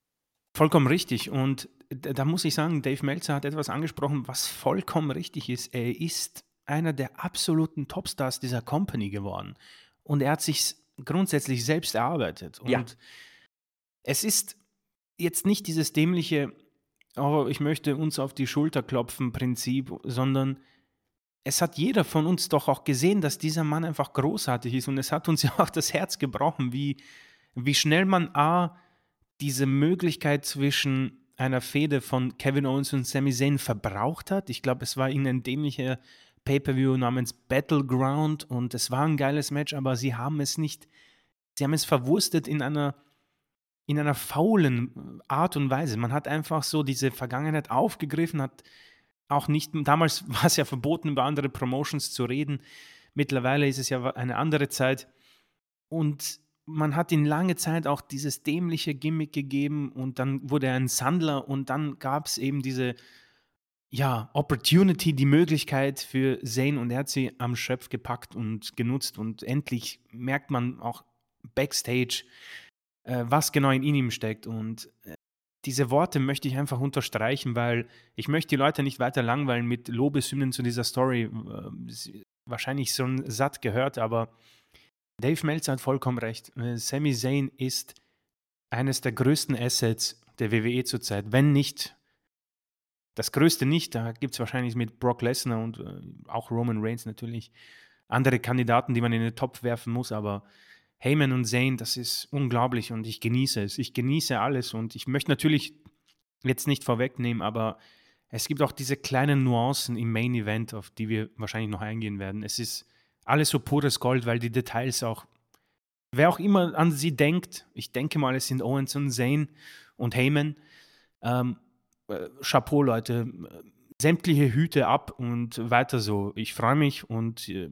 Vollkommen richtig. Und da muss ich sagen, Dave Meltzer hat etwas angesprochen, was vollkommen richtig ist. Er ist einer der absoluten Topstars dieser Company geworden. Und er hat sich grundsätzlich selbst erarbeitet. Und ja. es ist jetzt nicht dieses dämliche, oh, ich möchte uns auf die Schulter klopfen Prinzip, sondern es hat jeder von uns doch auch gesehen, dass dieser Mann einfach großartig ist. Und es hat uns ja auch das Herz gebrochen, wie, wie schnell man A, diese Möglichkeit zwischen einer Fehde von Kevin Owens und Sami Zayn verbraucht hat. Ich glaube, es war ihnen ein dämlicher Pay-per-view namens Battleground und es war ein geiles Match, aber sie haben es nicht, sie haben es verwurstet in einer in einer faulen Art und Weise. Man hat einfach so diese Vergangenheit aufgegriffen, hat auch nicht, damals war es ja verboten, über andere Promotions zu reden. Mittlerweile ist es ja eine andere Zeit. Und man hat in lange Zeit auch dieses dämliche Gimmick gegeben und dann wurde er ein Sandler und dann gab es eben diese ja, Opportunity, die Möglichkeit für Zane und er hat sie am Schöpf gepackt und genutzt und endlich merkt man auch backstage, äh, was genau in ihm steckt und äh, diese Worte möchte ich einfach unterstreichen, weil ich möchte die Leute nicht weiter langweilen mit Lobeshymnen zu dieser Story. Äh, wahrscheinlich ein satt gehört, aber Dave Meltzer hat vollkommen recht. Äh, Sami Zayn ist eines der größten Assets der WWE zurzeit, wenn nicht das größte nicht. Da gibt es wahrscheinlich mit Brock Lesnar und auch Roman Reigns natürlich andere Kandidaten, die man in den Topf werfen muss, aber Heyman und Zayn, das ist unglaublich und ich genieße es. Ich genieße alles und ich möchte natürlich jetzt nicht vorwegnehmen, aber es gibt auch diese kleinen Nuancen im Main Event, auf die wir wahrscheinlich noch eingehen werden. Es ist alles so pures Gold, weil die Details auch, wer auch immer an sie denkt, ich denke mal, es sind Owens und Zane und Heyman. Ähm, äh, Chapeau, Leute. Sämtliche Hüte ab und weiter so. Ich freue mich und äh,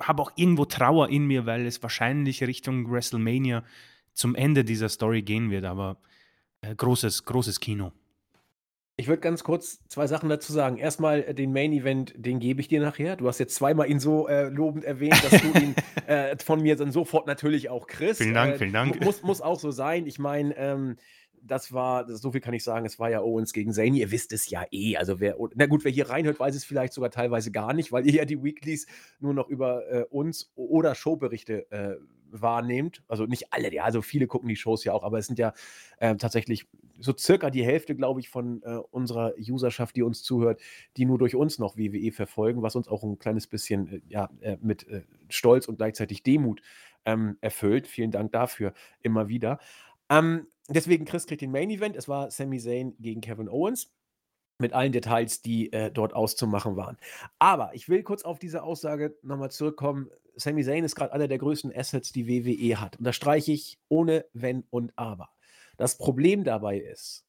habe auch irgendwo Trauer in mir, weil es wahrscheinlich Richtung WrestleMania zum Ende dieser Story gehen wird. Aber äh, großes, großes Kino. Ich würde ganz kurz zwei Sachen dazu sagen. Erstmal äh, den Main Event, den gebe ich dir nachher. Du hast jetzt zweimal ihn so äh, lobend erwähnt, dass du ihn äh, von mir dann sofort natürlich auch kriegst. Vielen Dank, äh, vielen Dank. Muss, muss auch so sein. Ich meine, ähm, das war, so viel kann ich sagen, es war ja Owens gegen Zayn. Ihr wisst es ja eh. Also wer, na gut, wer hier reinhört, weiß es vielleicht sogar teilweise gar nicht, weil ihr ja die Weeklies nur noch über äh, uns oder Showberichte äh, wahrnehmt. Also nicht alle, ja, also viele gucken die Shows ja auch, aber es sind ja äh, tatsächlich so circa die Hälfte, glaube ich, von äh, unserer Userschaft, die uns zuhört, die nur durch uns noch WWE verfolgen, was uns auch ein kleines bisschen äh, ja, äh, mit äh, Stolz und gleichzeitig Demut ähm, erfüllt. Vielen Dank dafür immer wieder. Ähm, deswegen, Chris kriegt den Main Event. Es war Sami Zayn gegen Kevin Owens mit allen Details, die äh, dort auszumachen waren. Aber ich will kurz auf diese Aussage nochmal zurückkommen. Sami Zayn ist gerade einer der größten Assets, die WWE hat. Und da streiche ich ohne Wenn und Aber. Das Problem dabei ist,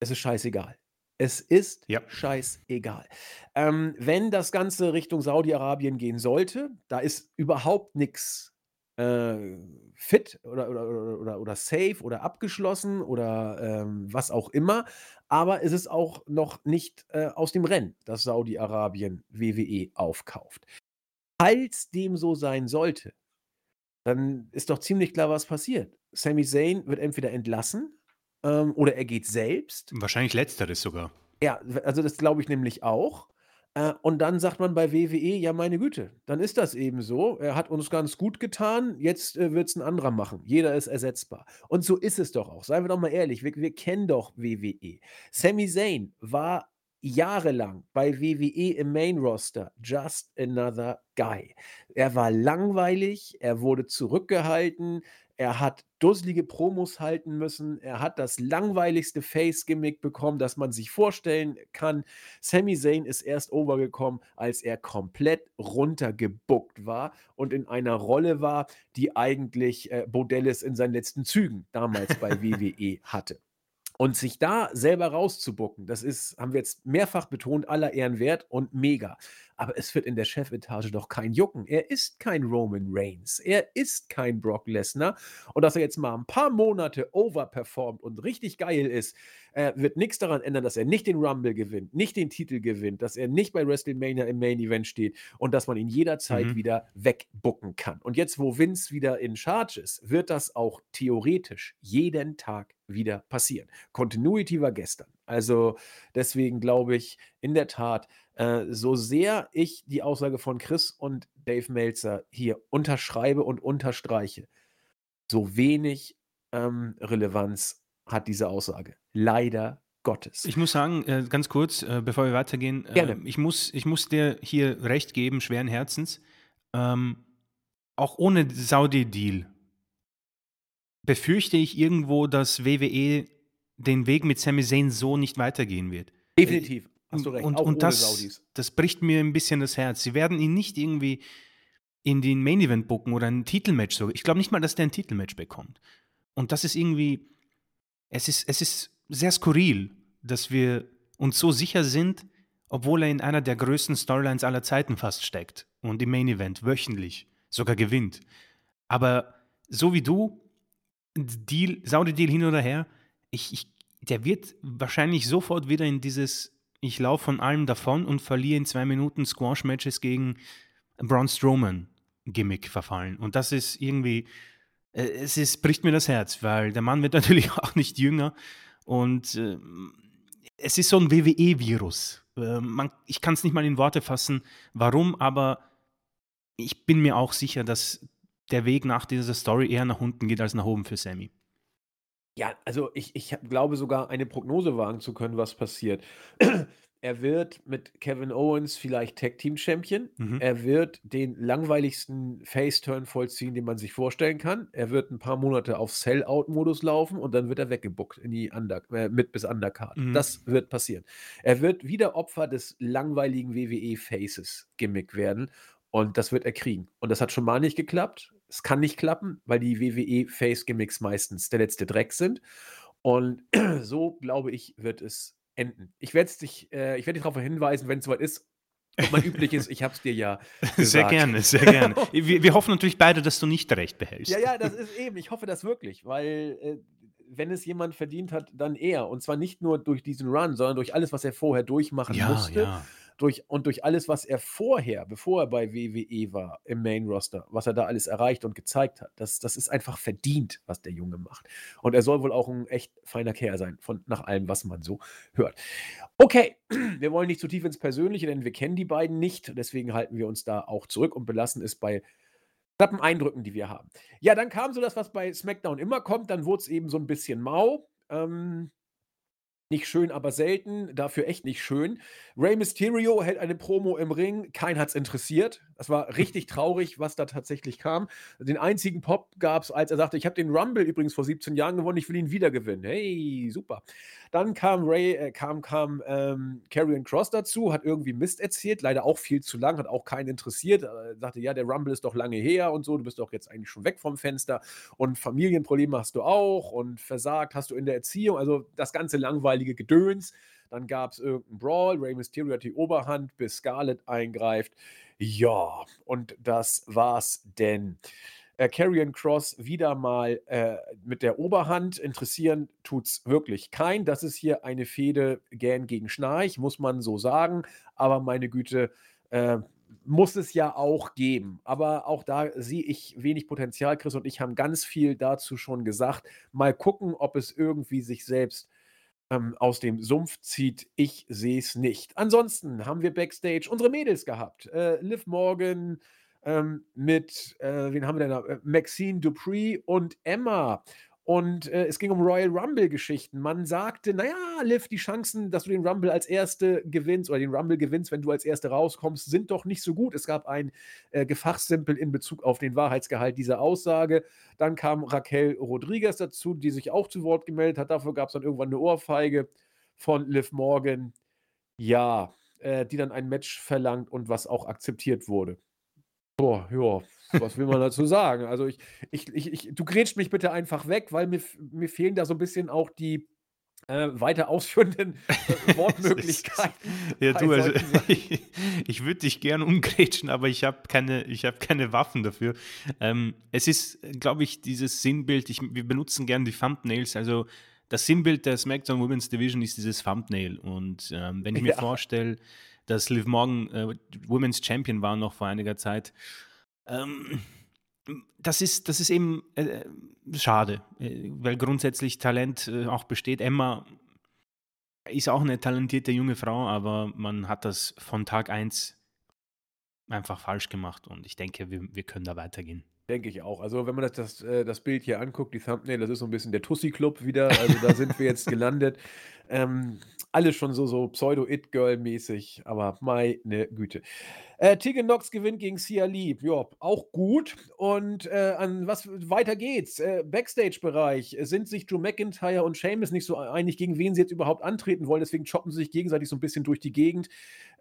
es ist scheißegal. Es ist ja. scheißegal. Ähm, wenn das Ganze Richtung Saudi-Arabien gehen sollte, da ist überhaupt nichts äh, fit oder, oder, oder, oder safe oder abgeschlossen oder ähm, was auch immer. Aber es ist auch noch nicht äh, aus dem Rennen, dass Saudi-Arabien WWE aufkauft. Falls dem so sein sollte, dann ist doch ziemlich klar, was passiert. Sami Zayn wird entweder entlassen ähm, oder er geht selbst. Wahrscheinlich letzteres sogar. Ja, also das glaube ich nämlich auch. Äh, und dann sagt man bei WWE, ja, meine Güte, dann ist das eben so. Er hat uns ganz gut getan, jetzt äh, wird es ein anderer machen. Jeder ist ersetzbar. Und so ist es doch auch. Seien wir doch mal ehrlich, wir, wir kennen doch WWE. Sami Zayn war jahrelang bei WWE im Main Roster just another guy. Er war langweilig, er wurde zurückgehalten, er hat dusselige Promos halten müssen, er hat das langweiligste Face-Gimmick bekommen, das man sich vorstellen kann. Sami Zayn ist erst overgekommen, als er komplett runtergebuckt war und in einer Rolle war, die eigentlich äh, Bodellis in seinen letzten Zügen damals bei WWE hatte. Und sich da selber rauszubucken, das ist, haben wir jetzt mehrfach betont, aller Ehren wert und mega. Aber es wird in der Chefetage doch kein Jucken. Er ist kein Roman Reigns. Er ist kein Brock Lesnar. Und dass er jetzt mal ein paar Monate overperformt und richtig geil ist, äh, wird nichts daran ändern, dass er nicht den Rumble gewinnt, nicht den Titel gewinnt, dass er nicht bei WrestleMania im Main Event steht und dass man ihn jederzeit mhm. wieder wegbucken kann. Und jetzt, wo Vince wieder in Charge ist, wird das auch theoretisch jeden Tag wieder passieren. Continuity war gestern. Also deswegen glaube ich in der Tat, äh, so sehr ich die Aussage von Chris und Dave Meltzer hier unterschreibe und unterstreiche, so wenig ähm, Relevanz hat diese Aussage. Leider Gottes. Ich muss sagen, äh, ganz kurz, äh, bevor wir weitergehen, äh, ich, muss, ich muss dir hier recht geben, schweren Herzens. Ähm, auch ohne Saudi-Deal befürchte ich irgendwo, dass WWE den Weg mit Sami Zayn so nicht weitergehen wird. Definitiv, hast du recht. Und, und das, Saudis. das bricht mir ein bisschen das Herz. Sie werden ihn nicht irgendwie in den Main Event bucken oder ein Titelmatch sogar. Ich glaube nicht mal, dass der ein Titelmatch bekommt. Und das ist irgendwie, es ist, es ist sehr skurril, dass wir uns so sicher sind, obwohl er in einer der größten Storylines aller Zeiten fast steckt und im Main Event wöchentlich sogar gewinnt. Aber so wie du, Deal, Saudi-Deal hin oder her, ich, ich, der wird wahrscheinlich sofort wieder in dieses Ich laufe von allem davon und verliere in zwei Minuten Squash-Matches gegen Braun Strowman Gimmick verfallen. Und das ist irgendwie, äh, es ist, bricht mir das Herz, weil der Mann wird natürlich auch nicht jünger und äh, es ist so ein WWE-Virus. Äh, ich kann es nicht mal in Worte fassen, warum, aber ich bin mir auch sicher, dass der Weg nach dieser Story eher nach unten geht als nach oben für Sammy. Ja, also ich, ich glaube sogar eine Prognose wagen zu können, was passiert. Er wird mit Kevin Owens vielleicht Tag Team Champion. Mhm. Er wird den langweiligsten Face-Turn vollziehen, den man sich vorstellen kann. Er wird ein paar Monate auf Sell-Out-Modus laufen und dann wird er weggebuckt in die Under äh, mit bis Undercard. Mhm. Das wird passieren. Er wird wieder Opfer des langweiligen WWE-Faces-Gimmick werden und das wird er kriegen. Und das hat schon mal nicht geklappt. Es kann nicht klappen, weil die WWE-Face-Gimmicks meistens der letzte Dreck sind. Und so, glaube ich, wird es enden. Ich werde dich, äh, ich werde dich darauf hinweisen, wenn es soweit ist. Und mein übliches, ich habe es dir ja gesagt. Sehr gerne, sehr gerne. Wir, wir, hoffen natürlich beide, dass du nicht recht behältst. Ja, ja, das ist eben. Ich hoffe das wirklich, weil äh, wenn es jemand verdient hat, dann er. Und zwar nicht nur durch diesen Run, sondern durch alles, was er vorher durchmachen ja, musste. Ja durch, und durch alles, was er vorher, bevor er bei WWE war, im Main Roster, was er da alles erreicht und gezeigt hat, das, das ist einfach verdient, was der Junge macht. Und er soll wohl auch ein echt feiner Kerl sein, von, nach allem, was man so hört. Okay, wir wollen nicht zu tief ins Persönliche, denn wir kennen die beiden nicht. Deswegen halten wir uns da auch zurück und belassen es bei knappen Eindrücken, die wir haben. Ja, dann kam so das, was bei SmackDown immer kommt. Dann wurde es eben so ein bisschen mau. Ähm, nicht schön, aber selten, dafür echt nicht schön. Rey Mysterio hält eine Promo im Ring, kein hat's interessiert. Das war richtig traurig, was da tatsächlich kam. Den einzigen Pop gab es, als er sagte, ich habe den Rumble übrigens vor 17 Jahren gewonnen, ich will ihn wieder gewinnen. Hey, super. Dann kam Ray, äh, kam, kam ähm, Karrion Cross dazu, hat irgendwie Mist erzählt, leider auch viel zu lang, hat auch keinen interessiert. Äh, sagte, ja, der Rumble ist doch lange her und so, du bist doch jetzt eigentlich schon weg vom Fenster und Familienprobleme hast du auch und versagt hast du in der Erziehung. Also das ganze langweilige Gedöns. Dann gab es irgendeinen Brawl, Rey Mysterio hat die Oberhand, bis Scarlett eingreift. Ja, und das war's denn äh, Cross wieder mal äh, mit der Oberhand. Interessieren tut es wirklich kein. Das ist hier eine Fehde gern gegen Schnarch, muss man so sagen. Aber meine Güte, äh, muss es ja auch geben. Aber auch da sehe ich wenig Potenzial. Chris und ich haben ganz viel dazu schon gesagt. Mal gucken, ob es irgendwie sich selbst ähm, aus dem Sumpf zieht. Ich sehe es nicht. Ansonsten haben wir backstage unsere Mädels gehabt. Äh, Liv Morgan, ähm, mit, äh, wen haben wir denn da? Äh, Maxine Dupree und Emma. Und äh, es ging um Royal Rumble-Geschichten. Man sagte, naja, Liv, die Chancen, dass du den Rumble als Erste gewinnst oder den Rumble gewinnst, wenn du als Erste rauskommst, sind doch nicht so gut. Es gab ein äh, Gefachsimpel in Bezug auf den Wahrheitsgehalt dieser Aussage. Dann kam Raquel Rodriguez dazu, die sich auch zu Wort gemeldet hat. Dafür gab es dann irgendwann eine Ohrfeige von Liv Morgan. Ja, äh, die dann ein Match verlangt und was auch akzeptiert wurde. Boah, ja, was will man dazu sagen? Also ich, ich, ich, ich, du grätschst mich bitte einfach weg, weil mir, mir fehlen da so ein bisschen auch die äh, weiter ausführenden äh, Wortmöglichkeiten. ja, du, also, ich, ich würde dich gern umgrätschen, aber ich habe keine, hab keine Waffen dafür. Ähm, es ist, glaube ich, dieses Sinnbild, ich, wir benutzen gern die Thumbnails, also das Sinnbild der SmackDown Women's Division ist dieses Thumbnail. Und ähm, wenn ich mir ja. vorstelle, dass Liv Morgan äh, Women's Champion war noch vor einiger Zeit. Ähm, das ist, das ist eben äh, schade, äh, weil grundsätzlich Talent äh, auch besteht. Emma ist auch eine talentierte junge Frau, aber man hat das von Tag 1 einfach falsch gemacht und ich denke, wir, wir können da weitergehen. Denke ich auch. Also, wenn man das, das, äh, das Bild hier anguckt, die Thumbnail, das ist so ein bisschen der Tussi-Club wieder. Also, da sind wir jetzt gelandet. Ähm, alles schon so, so Pseudo-It-Girl-mäßig, aber meine Güte. Äh, Tegan Knox gewinnt gegen Sia Lee. Ja, auch gut. Und äh, an was weiter geht's? Äh, Backstage-Bereich sind sich Drew McIntyre und Sheamus nicht so einig, gegen wen sie jetzt überhaupt antreten wollen. Deswegen choppen sie sich gegenseitig so ein bisschen durch die Gegend,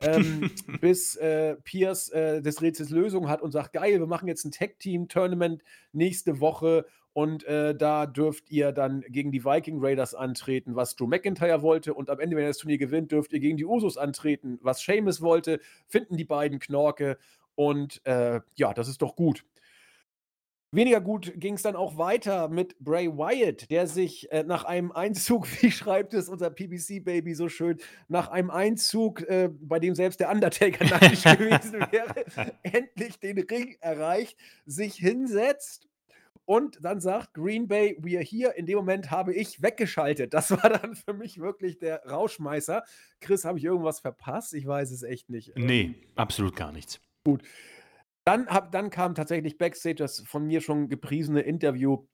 ähm, bis äh, Pierce äh, des Rätsels Lösung hat und sagt: Geil, wir machen jetzt ein Tag-Team-Tournament nächste Woche und äh, da dürft ihr dann gegen die Viking Raiders antreten, was Drew McIntyre wollte. Und am Ende, wenn er das Turnier gewinnt, dürft ihr gegen die Usos antreten, was Seamus wollte. Finden die beiden Knorke. Und äh, ja, das ist doch gut. Weniger gut ging es dann auch weiter mit Bray Wyatt, der sich äh, nach einem Einzug, wie schreibt es unser PBC-Baby so schön, nach einem Einzug, äh, bei dem selbst der Undertaker neidisch gewesen wäre, endlich den Ring erreicht, sich hinsetzt und dann sagt Green Bay, we are here. In dem Moment habe ich weggeschaltet. Das war dann für mich wirklich der Rauschmeißer. Chris, habe ich irgendwas verpasst? Ich weiß es echt nicht. Nee, ähm, absolut gar nichts. Gut. Dann, hab, dann kam tatsächlich Backstage das von mir schon gepriesene Interview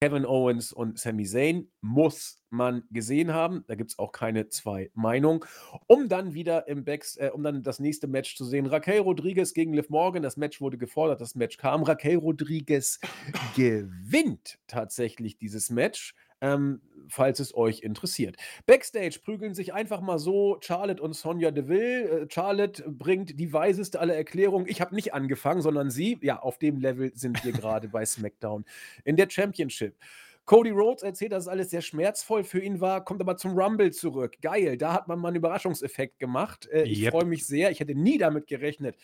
Kevin Owens und Sami Zayn muss man gesehen haben. Da gibt es auch keine zwei Meinungen. Um dann wieder im Backs, äh, um dann das nächste Match zu sehen. Raquel Rodriguez gegen Liv Morgan. Das Match wurde gefordert, das Match kam. Raquel Rodriguez gewinnt tatsächlich dieses Match ähm, falls es euch interessiert. Backstage prügeln sich einfach mal so Charlotte und Sonja Deville. Äh, Charlotte bringt die weiseste aller Erklärungen. Ich habe nicht angefangen, sondern sie. Ja, auf dem Level sind wir gerade bei SmackDown in der Championship. Cody Rhodes erzählt, dass es alles sehr schmerzvoll für ihn war, kommt aber zum Rumble zurück. Geil, da hat man mal einen Überraschungseffekt gemacht. Äh, ich yep. freue mich sehr. Ich hätte nie damit gerechnet,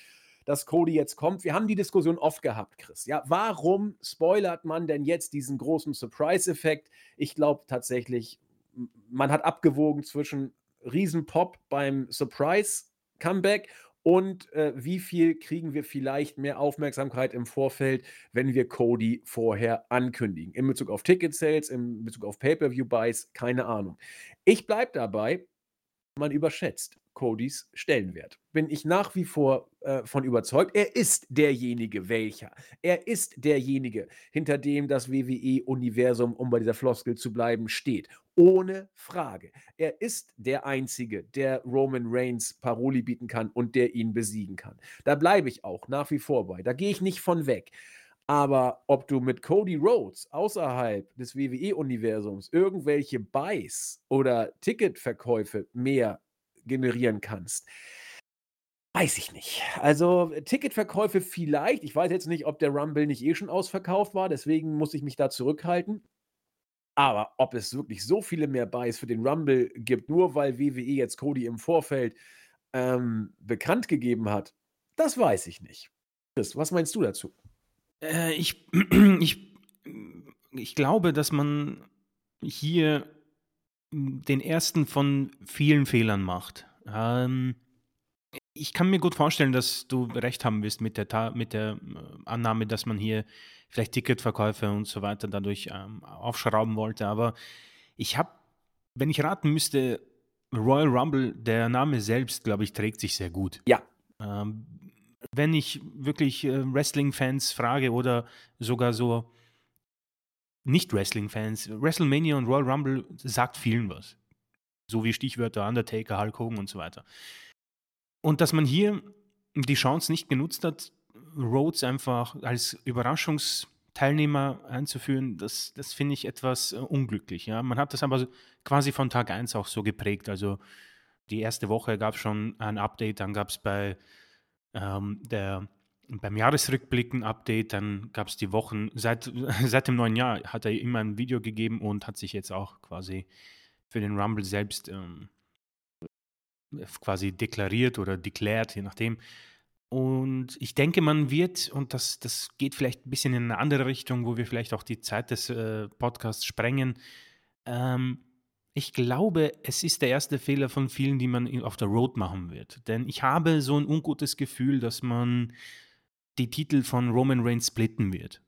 dass Cody jetzt kommt. Wir haben die Diskussion oft gehabt, Chris. Ja, warum spoilert man denn jetzt diesen großen Surprise-Effekt? Ich glaube tatsächlich, man hat abgewogen zwischen Riesenpop beim Surprise-Comeback und äh, wie viel kriegen wir vielleicht mehr Aufmerksamkeit im Vorfeld, wenn wir Cody vorher ankündigen? In Bezug auf Ticket-Sales, in Bezug auf Pay-Per-View-Buys, keine Ahnung. Ich bleibe dabei, man überschätzt Codys Stellenwert. Bin ich nach wie vor äh, von überzeugt. Er ist derjenige, welcher. Er ist derjenige, hinter dem das WWE-Universum, um bei dieser Floskel zu bleiben, steht. Ohne Frage. Er ist der Einzige, der Roman Reigns Paroli bieten kann und der ihn besiegen kann. Da bleibe ich auch nach wie vor bei. Da gehe ich nicht von weg. Aber ob du mit Cody Rhodes außerhalb des WWE-Universums irgendwelche Buys oder Ticketverkäufe mehr generieren kannst. Weiß ich nicht. Also Ticketverkäufe vielleicht. Ich weiß jetzt nicht, ob der Rumble nicht eh schon ausverkauft war, deswegen muss ich mich da zurückhalten. Aber ob es wirklich so viele mehr Buys für den Rumble gibt, nur weil WWE jetzt Cody im Vorfeld ähm, bekannt gegeben hat, das weiß ich nicht. Chris, was meinst du dazu? Äh, ich, ich, ich glaube, dass man hier den ersten von vielen Fehlern macht. Ähm, ich kann mir gut vorstellen, dass du recht haben wirst mit der, mit der äh, Annahme, dass man hier vielleicht Ticketverkäufe und so weiter dadurch ähm, aufschrauben wollte. Aber ich habe, wenn ich raten müsste, Royal Rumble, der Name selbst, glaube ich, trägt sich sehr gut. Ja. Ähm, wenn ich wirklich äh, Wrestling-Fans frage oder sogar so nicht-Wrestling-Fans, WrestleMania und Royal Rumble sagt vielen was. So wie Stichwörter Undertaker, Hulk Hogan und so weiter. Und dass man hier die Chance nicht genutzt hat, Rhodes einfach als Überraschungsteilnehmer einzuführen, das, das finde ich etwas äh, unglücklich. Ja? Man hat das aber quasi von Tag 1 auch so geprägt. Also die erste Woche gab es schon ein Update, dann gab es bei ähm, der beim Jahresrückblick ein Update, dann gab es die Wochen, seit, seit dem neuen Jahr hat er immer ein Video gegeben und hat sich jetzt auch quasi für den Rumble selbst ähm, quasi deklariert oder deklärt, je nachdem. Und ich denke, man wird, und das, das geht vielleicht ein bisschen in eine andere Richtung, wo wir vielleicht auch die Zeit des äh, Podcasts sprengen. Ähm, ich glaube, es ist der erste Fehler von vielen, die man auf der Road machen wird. Denn ich habe so ein ungutes Gefühl, dass man die Titel von Roman Reigns splitten wird.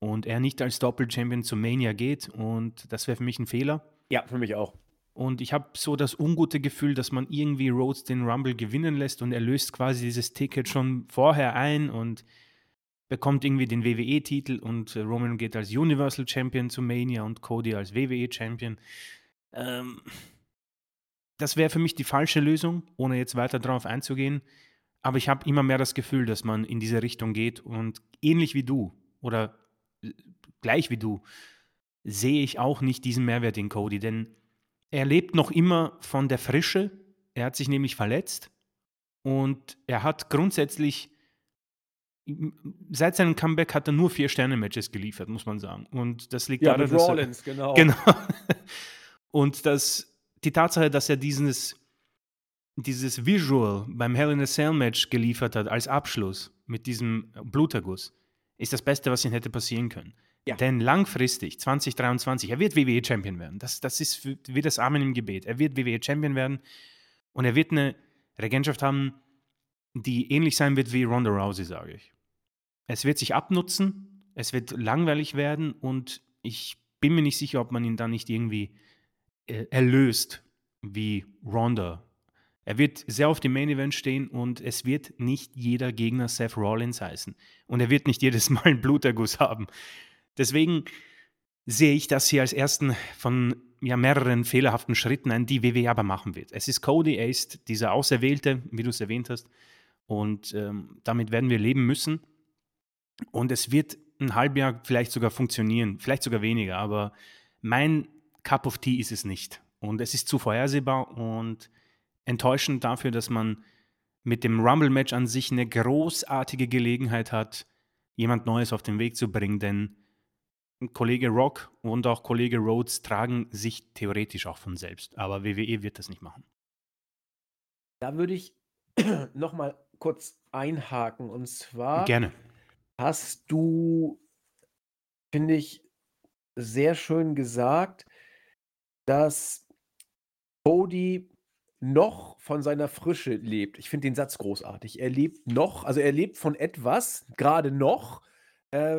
Und er nicht als Doppel-Champion zu Mania geht. Und das wäre für mich ein Fehler. Ja, für mich auch. Und ich habe so das ungute Gefühl, dass man irgendwie Rhodes den Rumble gewinnen lässt und er löst quasi dieses Ticket schon vorher ein und bekommt irgendwie den WWE-Titel und Roman geht als Universal Champion zu Mania und Cody als WWE Champion. Ähm, das wäre für mich die falsche Lösung, ohne jetzt weiter darauf einzugehen. Aber ich habe immer mehr das Gefühl, dass man in diese Richtung geht und ähnlich wie du oder gleich wie du sehe ich auch nicht diesen Mehrwert in Cody, denn er lebt noch immer von der Frische. Er hat sich nämlich verletzt und er hat grundsätzlich seit seinem Comeback hat er nur vier Sterne-Matches geliefert, muss man sagen. Und das liegt Ja, daran, dass er, Rollins, genau. genau. Und das, die Tatsache, dass er dieses, dieses Visual beim Hell in a Cell Match geliefert hat als Abschluss mit diesem Bluterguss, ist das Beste, was ihm hätte passieren können. Ja. Denn langfristig, 2023, er wird WWE Champion werden. Das, das ist für, wie das Amen im Gebet. Er wird WWE Champion werden und er wird eine Regentschaft haben, die ähnlich sein wird wie Ronda Rousey, sage ich. Es wird sich abnutzen, es wird langweilig werden und ich bin mir nicht sicher, ob man ihn dann nicht irgendwie äh, erlöst wie Ronda. Er wird sehr auf dem Main Event stehen und es wird nicht jeder Gegner Seth Rollins heißen. Und er wird nicht jedes Mal einen Bluterguss haben. Deswegen sehe ich das hier als ersten von ja, mehreren fehlerhaften Schritten an, die WWE aber machen wird. Es ist Cody, ist dieser Auserwählte, wie du es erwähnt hast. Und ähm, damit werden wir leben müssen. Und es wird ein Halbjahr vielleicht sogar funktionieren, vielleicht sogar weniger, aber mein Cup of Tea ist es nicht. Und es ist zu vorhersehbar und enttäuschend dafür, dass man mit dem Rumble-Match an sich eine großartige Gelegenheit hat, jemand Neues auf den Weg zu bringen, denn Kollege Rock und auch Kollege Rhodes tragen sich theoretisch auch von selbst, aber WWE wird das nicht machen. Da würde ich noch mal kurz einhaken und zwar Gerne. hast du, finde ich, sehr schön gesagt, dass Cody noch von seiner Frische lebt. Ich finde den Satz großartig. Er lebt noch, also er lebt von etwas, gerade noch. Äh,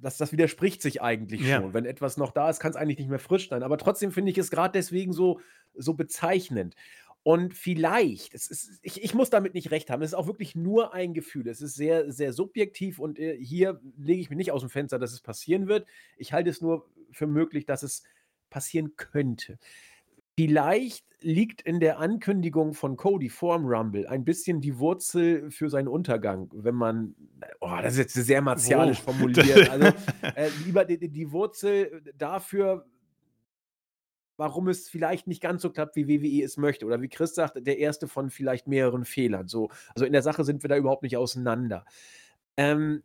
das, das widerspricht sich eigentlich Ja. schon. Wenn etwas noch da ist, kann es eigentlich nicht mehr frisch sein. Aber trotzdem finde ich es gerade deswegen so, so bezeichnend. Und vielleicht, ist, ich, ich muss damit nicht recht haben, es ist auch wirklich nur ein Gefühl. Es ist sehr, sehr subjektiv und äh, hier lege ich mich nicht aus dem Fenster, dass es passieren wird. Ich halte es nur für möglich, dass es passieren könnte. Vielleicht liegt in der Ankündigung von Cody vorm Rumble ein bisschen die Wurzel für seinen Untergang, wenn man, oh, das ist jetzt sehr martialisch Wo? formuliert. Also äh, lieber die, die- die Wurzel dafür, warum es vielleicht nicht ganz so klappt, wie WWE es möchte. Oder wie Chris sagt, der erste von vielleicht mehreren Fehlern. So, also in der Sache sind wir da überhaupt nicht auseinander. Ähm,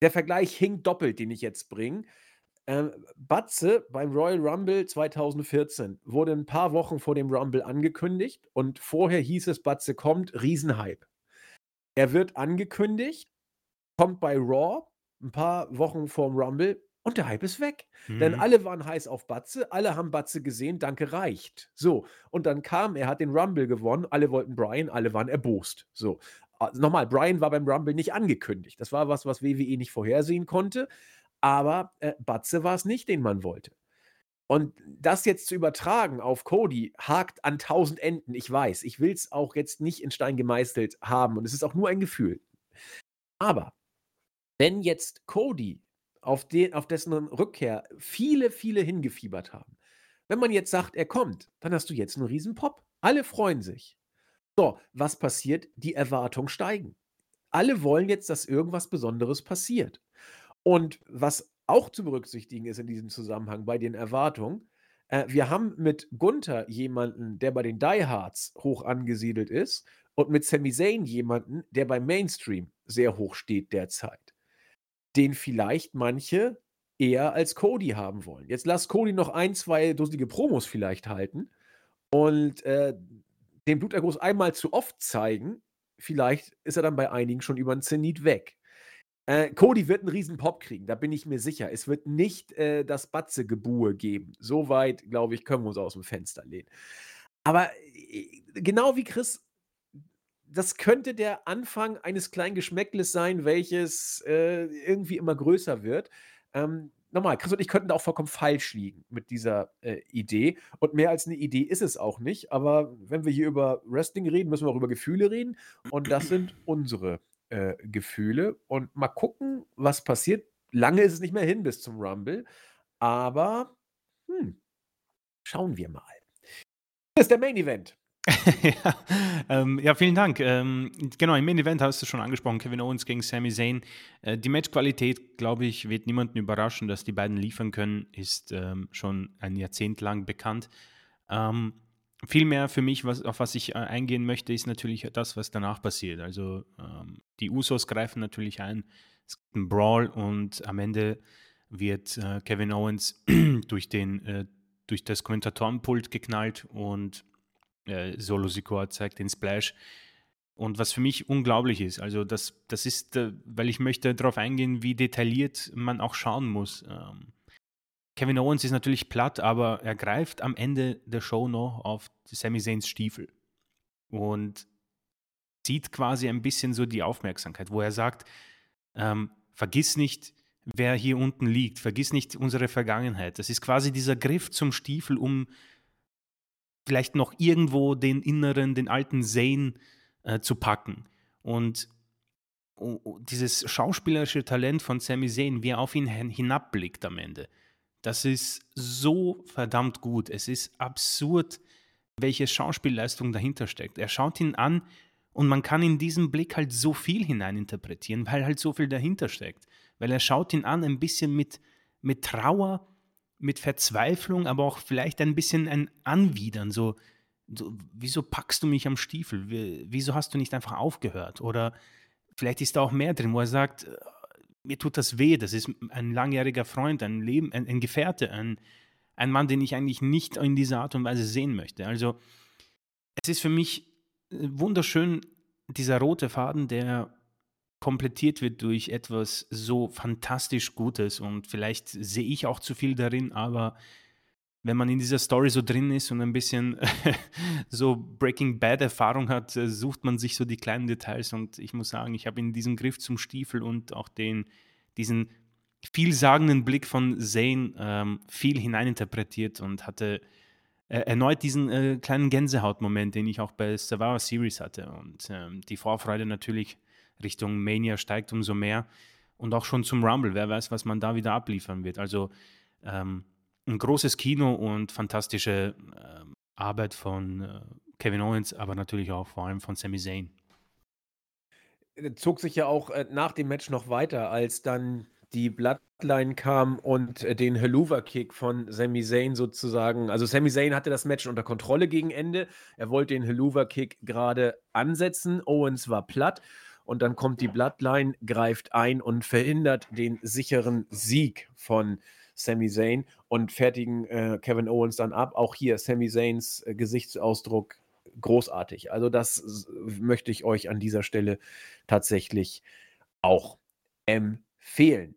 der Vergleich hinkt doppelt, den ich jetzt bringe. Ähm, Batze beim Royal Rumble 2014 wurde ein paar Wochen vor dem Rumble angekündigt und vorher hieß es, Batze kommt, Riesenhype. Er wird angekündigt, kommt bei Raw ein paar Wochen vorm Rumble und der Hype ist weg. Denn Mhm. alle waren heiß auf Batze, alle haben Batze gesehen, danke reicht. So, und dann kam, er hat den Rumble gewonnen, alle wollten Brian, alle waren erbost. So, also nochmal, Brian war beim Rumble nicht angekündigt. Das war was, was WWE nicht vorhersehen konnte, aber äh, Batze war es nicht, den man wollte. Und das jetzt zu übertragen auf Cody hakt an tausend Enden. Ich weiß, ich will es auch jetzt nicht in Stein gemeißelt haben und es ist auch nur ein Gefühl. Aber wenn jetzt Cody, auf, den, auf dessen Rückkehr viele, viele hingefiebert haben, wenn man jetzt sagt, er kommt, dann hast du jetzt einen riesen Pop. Alle freuen sich. So, was passiert? Die Erwartungen steigen. Alle wollen jetzt, dass irgendwas Besonderes passiert. Und was auch zu berücksichtigen ist in diesem Zusammenhang bei den Erwartungen, äh, wir haben mit Gunther jemanden, der bei den Diehards hoch angesiedelt ist und mit Sami Zayn jemanden, der beim Mainstream sehr hoch steht derzeit, den vielleicht manche eher als Cody haben wollen. Jetzt lass Cody noch ein, zwei dusselige Promos vielleicht halten und äh, den Bluterguss einmal zu oft zeigen. Vielleicht ist er dann bei einigen schon über den Zenit weg. Äh, Cody wird einen riesen Pop kriegen, da bin ich mir sicher. Es wird nicht äh, das Batze-Gebue geben. Soweit, glaube ich, können wir uns aus dem Fenster lehnen. Aber äh, genau wie Chris, das könnte der Anfang eines kleinen Geschmäckles sein, welches äh, irgendwie immer größer wird. Ähm, nochmal, Chris und ich könnten da auch vollkommen falsch liegen mit dieser äh, Idee. Und mehr als eine Idee ist es auch nicht. Aber wenn wir hier über Wrestling reden, müssen wir auch über Gefühle reden. Und das sind unsere äh, Gefühle. Und mal gucken, was passiert. Lange ist es nicht mehr hin bis zum Rumble. Aber hm, schauen wir mal. Das ist der Main Event. ja, ähm, ja, vielen Dank. Ähm, genau, im Main Event hast du schon angesprochen, Kevin Owens gegen Sami Zayn. Äh, die Matchqualität, glaube ich, wird niemanden überraschen, dass die beiden liefern können, ist ähm, schon ein Jahrzehnt lang bekannt. Ähm, viel mehr für mich, was, auf was ich äh, eingehen möchte, ist natürlich das, was danach passiert. Also ähm, die Usos greifen natürlich ein, es gibt einen Brawl und am Ende wird äh, Kevin Owens durch, den, äh, durch das Kommentatorenpult geknallt und äh, Solo Sikoa zeigt den Splash. Und was für mich unglaublich ist, also das, das ist, äh, weil ich möchte darauf eingehen, wie detailliert man auch schauen muss. Ähm, Kevin Owens ist natürlich platt, aber er greift am Ende der Show noch auf Sami Zayns Stiefel und zieht quasi ein bisschen so die Aufmerksamkeit, wo er sagt, ähm, vergiss nicht, wer hier unten liegt, vergiss nicht unsere Vergangenheit. Das ist quasi dieser Griff zum Stiefel, um vielleicht noch irgendwo den inneren, den alten Zane äh, zu packen. Und oh, dieses schauspielerische Talent von Sami Zayn, wie er auf ihn hinabblickt am Ende, das ist so verdammt gut. Es ist absurd, welche Schauspielleistung dahinter steckt. Er schaut ihn an und man kann in diesem Blick halt so viel hineininterpretieren, weil halt so viel dahinter steckt. Weil er schaut ihn an ein bisschen mit, mit Trauer, mit Verzweiflung, aber auch vielleicht ein bisschen ein Anwidern, so, so wieso packst du mich am Stiefel? Wieso hast du nicht einfach aufgehört? Oder vielleicht ist da auch mehr drin, wo er sagt, äh, mir tut das weh, das ist ein langjähriger Freund, ein Leben, ein, ein Gefährte, ein, ein Mann, den ich eigentlich nicht in dieser Art und Weise sehen möchte. Also es ist für mich wunderschön, dieser rote Faden, der komplettiert wird durch etwas so fantastisch Gutes. Und vielleicht sehe ich auch zu viel darin, aber wenn man in dieser Story so drin ist und ein bisschen so Breaking Bad Erfahrung hat, äh, sucht man sich so die kleinen Details. Und ich muss sagen, ich habe in diesem Griff zum Stiefel und auch den, diesen vielsagenden Blick von Zane ähm, viel hineininterpretiert und hatte erneut diesen äh, kleinen Gänsehautmoment, den ich auch bei Survivor Series hatte und ähm, die Vorfreude natürlich Richtung Mania steigt umso mehr. Und auch schon zum Rumble, wer weiß, was man da wieder abliefern wird. Also ähm, ein großes Kino und fantastische äh, Arbeit von äh, Kevin Owens, aber natürlich auch vor allem von Sami Zayn. Äh, zog sich ja auch äh, nach dem Match noch weiter, als dann die Bloodline kam und äh, den Helluva-Kick von Sami Zayn sozusagen. Also Sami Zayn hatte das Match unter Kontrolle gegen Ende. Er wollte den Helluva-Kick gerade ansetzen. Owens war platt und dann kommt die Bloodline, greift ein und verhindert den sicheren Sieg von Sami Zayn und fertigen äh, Kevin Owens dann ab. Auch hier Sami Zayns äh, Gesichtsausdruck großartig. Also das möchte ich euch an dieser Stelle tatsächlich auch empfehlen.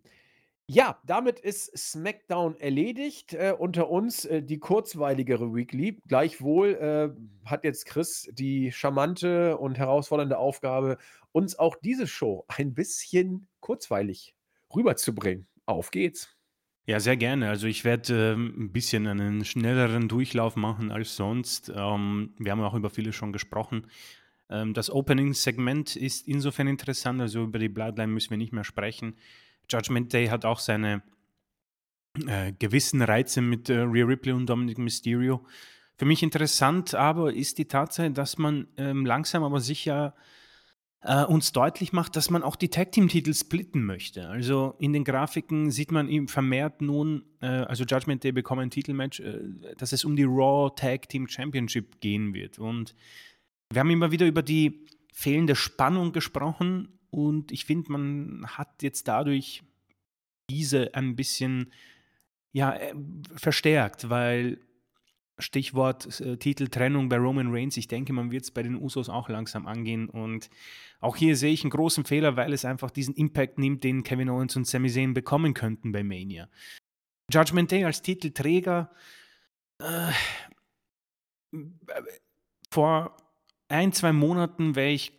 Ja, damit ist SmackDown erledigt. Äh, unter uns äh, die kurzweiligere Weekly. Gleichwohl äh, hat jetzt Chris die charmante und herausfordernde Aufgabe, uns auch diese Show ein bisschen kurzweilig rüberzubringen. Auf geht's. Ja, sehr gerne. Also ich werde ähm, ein bisschen einen schnelleren Durchlauf machen als sonst. Ähm, wir haben auch über viele schon gesprochen. Ähm, das Opening-Segment ist insofern interessant, also über die Bloodline müssen wir nicht mehr sprechen. Judgment Day hat auch seine äh, gewissen Reize mit äh, Rhea Ripley und Dominic Mysterio. Für mich interessant aber ist die Tatsache, dass man ähm, langsam aber sicher äh, uns deutlich macht, dass man auch die Tag Team Titel splitten möchte. Also in den Grafiken sieht man eben vermehrt nun, äh, also Judgment Day bekommen ein Titelmatch, äh, dass es um die Raw Tag Team Championship gehen wird. Und wir haben immer wieder über die fehlende Spannung gesprochen und ich finde, man hat jetzt dadurch diese ein bisschen ja, äh, verstärkt, weil Stichwort äh, Titeltrennung bei Roman Reigns, ich denke, man wird es bei den Usos auch langsam angehen. Und auch hier sehe ich einen großen Fehler, weil es einfach diesen Impact nimmt, den Kevin Owens und Sami Zayn bekommen könnten bei Mania. Judgment Day als Titelträger. Äh, vor ein, zwei Monaten wäre ich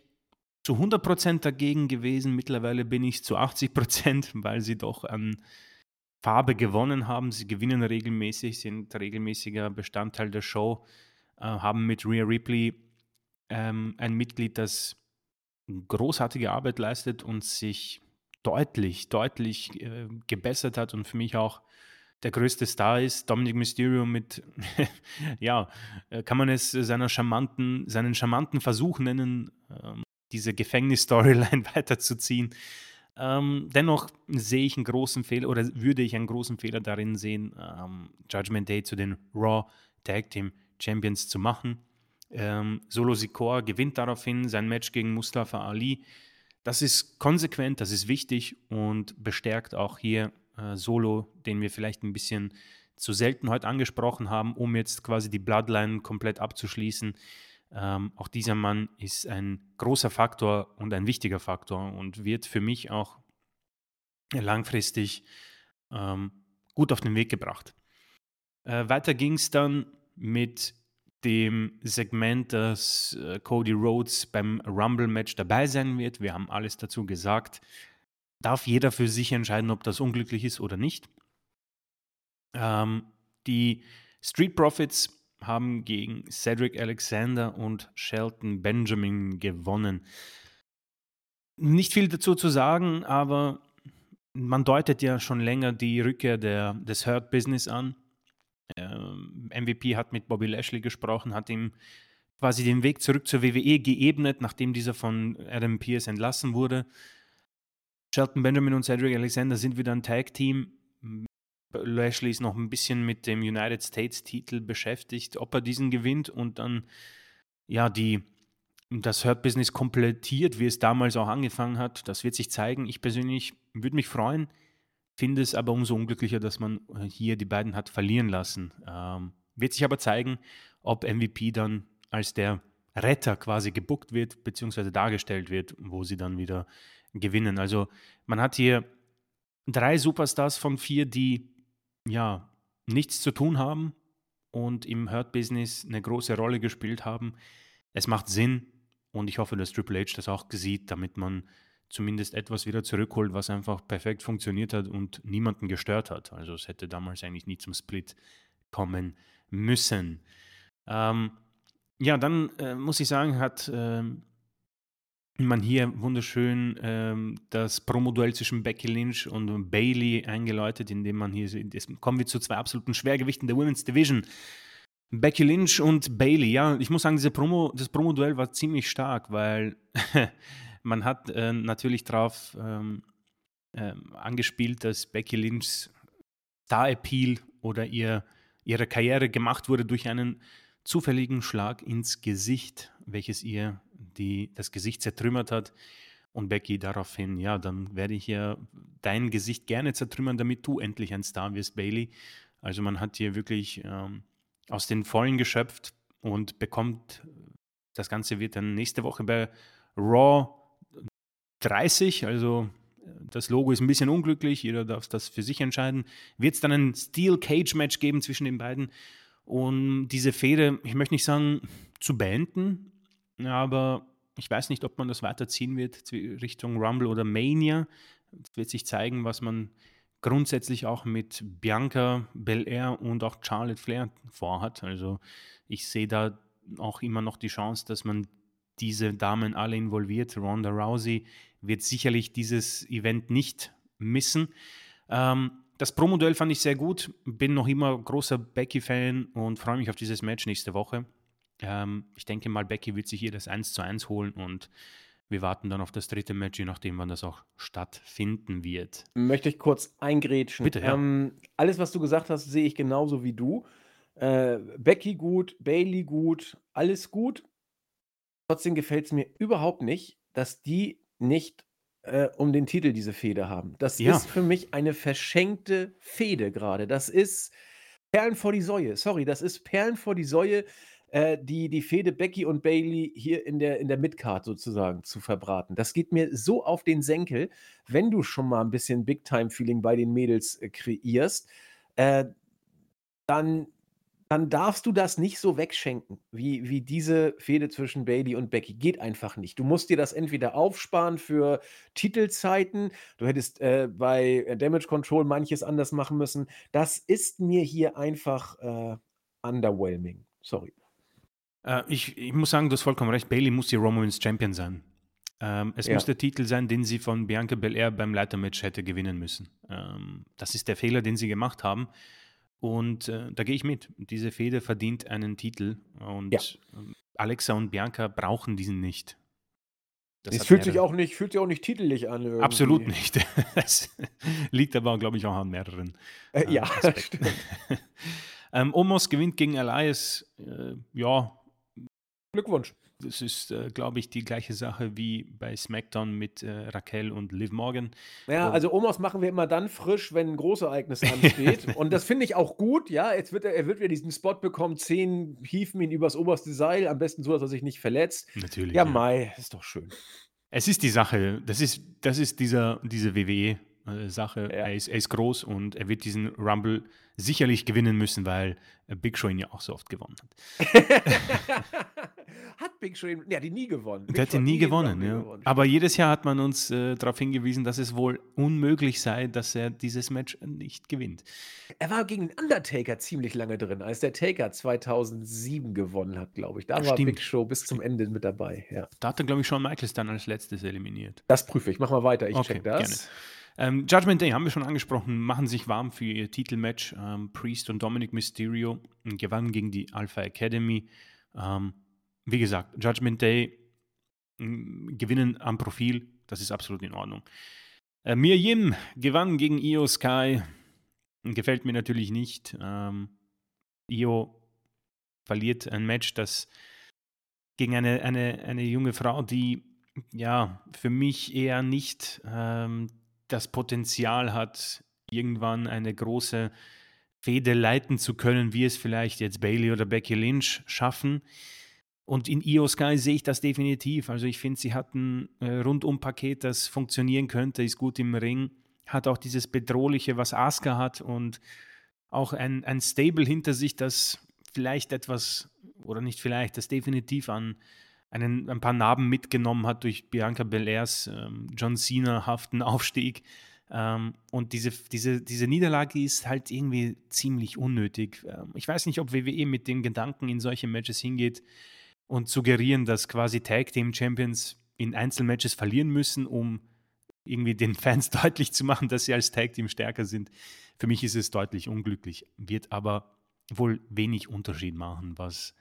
zu 100% dagegen gewesen. Mittlerweile bin ich zu 80%, weil sie doch an Farbe gewonnen haben. Sie gewinnen regelmäßig, sind regelmäßiger Bestandteil der Show, äh, haben mit Rhea Ripley ähm, ein Mitglied, das großartige Arbeit leistet und sich deutlich, deutlich äh, gebessert hat und für mich auch der größte Star ist. Dominic Mysterio mit, ja, äh, kann man es seiner charmanten, seinen charmanten Versuch nennen, ähm, diese Gefängnis-Storyline weiterzuziehen. Ähm, dennoch sehe ich einen großen Fehler oder würde ich einen großen Fehler darin sehen, ähm, Judgment Day zu den Raw Tag Team Champions zu machen. Ähm, Solo Sikor gewinnt daraufhin sein Match gegen Mustafa Ali. Das ist konsequent, das ist wichtig und bestärkt auch hier äh, Solo, den wir vielleicht ein bisschen zu selten heute angesprochen haben, um jetzt quasi die Bloodline komplett abzuschließen. Ähm, auch dieser Mann ist ein großer Faktor und ein wichtiger Faktor und wird für mich auch langfristig ähm, gut auf den Weg gebracht. Äh, weiter ging es dann mit dem Segment, dass äh, Cody Rhodes beim Rumble-Match dabei sein wird. Wir haben alles dazu gesagt. Darf jeder für sich entscheiden, ob das unglücklich ist oder nicht. Ähm, die Street Profits haben gegen Cedric Alexander und Shelton Benjamin gewonnen. Nicht viel dazu zu sagen, aber man deutet ja schon länger die Rückkehr der, des Hurt Business an. Ähm, MVP hat mit Bobby Lashley gesprochen, hat ihm quasi den Weg zurück zur WWE geebnet, nachdem dieser von Adam Pierce entlassen wurde. Shelton Benjamin und Cedric Alexander sind wieder ein Tag-Team. Lashley ist noch ein bisschen mit dem United States-Titel beschäftigt, ob er diesen gewinnt und dann ja die das Hurt Business komplettiert, wie es damals auch angefangen hat. Das wird sich zeigen. Ich persönlich würde mich freuen, finde es aber umso unglücklicher, dass man hier die beiden hat verlieren lassen. Ähm, wird sich aber zeigen, ob MVP dann als der Retter quasi gebuckt wird, beziehungsweise dargestellt wird, wo sie dann wieder gewinnen. Also man hat hier drei Superstars von vier, die ja nichts zu tun haben und im Hurt-Business eine große Rolle gespielt haben. Es macht Sinn und ich hoffe, dass Triple H das auch sieht, damit man zumindest etwas wieder zurückholt, was einfach perfekt funktioniert hat und niemanden gestört hat. Also es hätte damals eigentlich nie zum Split kommen müssen. Ähm, ja, dann äh, muss ich sagen, hat ähm, man hier wunderschön ähm, das Promoduell zwischen Becky Lynch und Bailey eingeläutet, indem man hier, jetzt kommen wir zu zwei absoluten Schwergewichten der Women's Division. Becky Lynch und Bailey, ja, ich muss sagen, diese Promo, das Promoduell war ziemlich stark, weil man hat äh, natürlich darauf ähm, äh, angespielt, dass Becky Lynchs Star-Appeal oder ihr, ihre Karriere gemacht wurde durch einen zufälligen Schlag ins Gesicht, welches ihr die das Gesicht zertrümmert hat. Und Becky daraufhin, ja, dann werde ich ja dein Gesicht gerne zertrümmern, damit du endlich ein Star wirst, Bailey. Also man hat hier wirklich ähm, aus den Vollen geschöpft und bekommt, das Ganze wird dann nächste Woche bei Raw 30, also das Logo ist ein bisschen unglücklich, jeder darf das für sich entscheiden. Wird es dann ein Steel Cage Match geben zwischen den beiden? Und diese Fehde, ich möchte nicht sagen, zu beenden, aber ich weiß nicht, ob man das weiterziehen wird Richtung Rumble oder Mania. Es wird sich zeigen, was man grundsätzlich auch mit Bianca Belair und auch Charlotte Flair vorhat. Also ich sehe da auch immer noch die Chance, dass man diese Damen alle involviert. Ronda Rousey wird sicherlich dieses Event nicht missen. Ähm, das Promo-Duell fand ich sehr gut. Bin noch immer großer Becky-Fan und freue mich auf dieses Match nächste Woche. Ähm, ich denke mal, Becky wird sich hier das 1 zu 1 holen und wir warten dann auf das dritte Match, je nachdem, wann das auch stattfinden wird. Möchte ich kurz eingrätschen. Bitte, ja. Ähm, alles, was du gesagt hast, sehe ich genauso wie du. Äh, Becky gut, Bailey gut, alles gut. Trotzdem gefällt es mir überhaupt nicht, dass die nicht äh, um den Titel diese Fehde haben. Das Ja. ist für mich eine verschenkte Fehde gerade. Das ist Perlen vor die Säue. Sorry, das ist Perlen vor die Säue äh, die, die Fehde Becky und Bailey hier in der, in der Midcard sozusagen zu verbraten. Das geht mir so auf den Senkel, wenn du schon mal ein bisschen Big-Time-Feeling bei den Mädels äh, kreierst, äh, dann, dann darfst du das nicht so wegschenken, wie, wie diese Fehde zwischen Bailey und Becky. Geht einfach nicht. Du musst dir das entweder aufsparen für Titelzeiten, du hättest äh, bei Damage Control manches anders machen müssen. Das ist mir hier einfach äh, underwhelming. Sorry. Äh, ich, ich muss sagen, du hast vollkommen recht. Bailey muss die Romans Champion sein. Ähm, es ja. muss der Titel sein, den sie von Bianca Belair beim Leitermatch hätte gewinnen müssen. Ähm, das ist der Fehler, den sie gemacht haben. Und äh, da gehe ich mit. Diese Fehde verdient einen Titel. Und ja. Ähm, Alexa und Bianca brauchen diesen nicht. Das es fühlt sich, auch nicht, fühlt sich auch nicht titelig an. Irgendwie. Absolut nicht. Das liegt aber, glaube ich, auch an mehreren. Äh, äh, ja, stimmt. ähm, Omos gewinnt gegen Elias. Äh, ja. Glückwunsch. Das ist, äh, glaube ich, die gleiche Sache wie bei SmackDown mit äh, Raquel und Liv Morgan. Ja, also Omos machen wir immer dann frisch, wenn ein Großereignis ansteht. und das finde ich auch gut. Ja, jetzt wird er, er wird wieder diesen Spot bekommen. Zehn hieven ihn übers oberste Seil. Am besten so, dass er sich nicht verletzt. Natürlich. Ja, ja. Mai, ist doch schön. Es ist die Sache. Das ist, das ist dieser, diese WWE. Äh, Sache. Ja. Er, ist, er ist groß und er wird diesen Rumble sicherlich gewinnen müssen, weil Big Show ihn ja auch so oft gewonnen hat. hat Big Show ihn, ja, die nie gewonnen. Big der hat ihn nie gewonnen, ja. Gewonnen. Aber jedes Jahr hat man uns äh, darauf hingewiesen, dass es wohl unmöglich sei, dass er dieses Match nicht gewinnt. Er war gegen den Undertaker ziemlich lange drin, als der Taker 2007 gewonnen hat, glaube ich. Da war Big Show bis zum Ende mit dabei. Ja. Da hat er, glaube ich, Shawn Michaels dann als letztes eliminiert. Das prüfe ich. Mach mal weiter, ich okay, check das. Gerne. Ähm, Judgment Day haben wir schon angesprochen, machen sich warm für ihr Titelmatch. Ähm, Priest und Dominic Mysterio gewannen gegen die Alpha Academy. Ähm, wie gesagt, Judgment Day gewinnen am Profil, das ist absolut in Ordnung. Äh, Mir Yim gewann gegen Io Sky, gefällt mir natürlich nicht. Ähm, Io verliert ein Match, das gegen eine, eine, eine junge Frau, die ja für mich eher nicht ähm, das Potenzial hat, irgendwann eine große Fehde leiten zu können, wie es vielleicht jetzt Bailey oder Becky Lynch schaffen. Und in Io Sky sehe ich das definitiv. Also ich finde, sie hat ein äh, Rundum-Paket, das funktionieren könnte, ist gut im Ring, hat auch dieses Bedrohliche, was Asuka hat und auch ein, ein Stable hinter sich, das vielleicht etwas, oder nicht vielleicht, das definitiv an einen, ein paar Narben mitgenommen hat durch Bianca Belairs ähm, John Cena-haften Aufstieg. Ähm, und diese, diese, diese Niederlage ist halt irgendwie ziemlich unnötig. Ähm, ich weiß nicht, ob WWE mit dem Gedanken in solche Matches hingeht und suggerieren, dass quasi Tag Team Champions in Einzelmatches verlieren müssen, um irgendwie den Fans deutlich zu machen, dass sie als Tag Team stärker sind. Für mich ist es deutlich unglücklich, wird aber wohl wenig Unterschied machen, was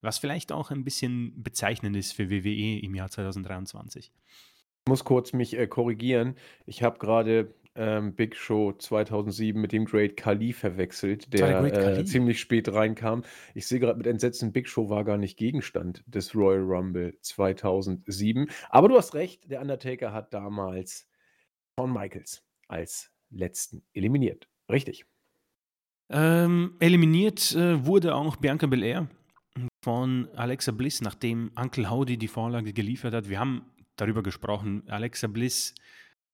was vielleicht auch ein bisschen bezeichnend ist für WWE im Jahr 2023. Ich muss kurz mich äh, korrigieren. Ich habe gerade ähm, Big Show 2007 mit dem Great Khali verwechselt, der äh, ziemlich spät reinkam. Ich sehe gerade mit Entsetzen, Big Show war gar nicht Gegenstand des Royal Rumble 2007. Aber du hast recht, der Undertaker hat damals Shawn Michaels als letzten eliminiert. Richtig. Ähm, eliminiert äh, wurde auch Bianca Belair von Alexa Bliss, nachdem Uncle Howdy die Vorlage geliefert hat. Wir haben darüber gesprochen. Alexa Bliss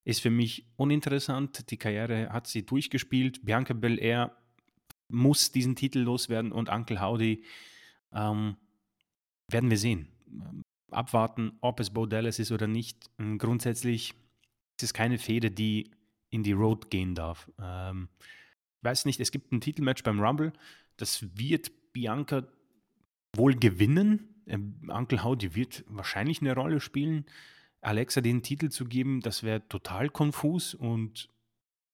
ist für mich uninteressant. Die Karriere hat sie durchgespielt. Bianca Belair muss diesen Titel loswerden und Uncle Howdy ähm, werden wir sehen. Abwarten, ob es Bo Dallas ist oder nicht. Ähm, grundsätzlich ist es keine Fehde, die in die Road gehen darf. Ähm, ich weiß nicht, es gibt ein Titelmatch beim Rumble. Das wird Bianca wohl gewinnen. Ähm, Uncle Howdy wird wahrscheinlich eine Rolle spielen. Alexa den Titel zu geben, das wäre total konfus und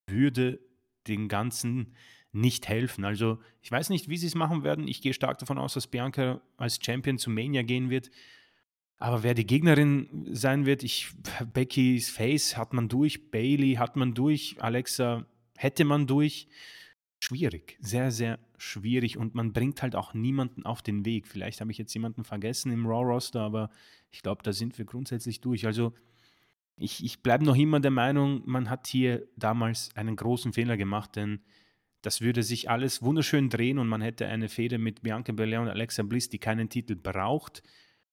würde den Ganzen nicht helfen. Also ich weiß nicht, wie sie es machen werden. Ich gehe stark davon aus, dass Bianca als Champion zu Mania gehen wird. Aber wer die Gegnerin sein wird, ich, Beckys Face hat man durch, Bailey hat man durch, Alexa hätte man durch schwierig, sehr, sehr schwierig und man bringt halt auch niemanden auf den Weg. Vielleicht habe ich jetzt jemanden vergessen im Raw-Roster, aber ich glaube, da sind wir grundsätzlich durch. Also ich, ich bleibe noch immer der Meinung, man hat hier damals einen großen Fehler gemacht, denn das würde sich alles wunderschön drehen und man hätte eine Fehde mit Bianca Belair und Alexa Bliss, die keinen Titel braucht.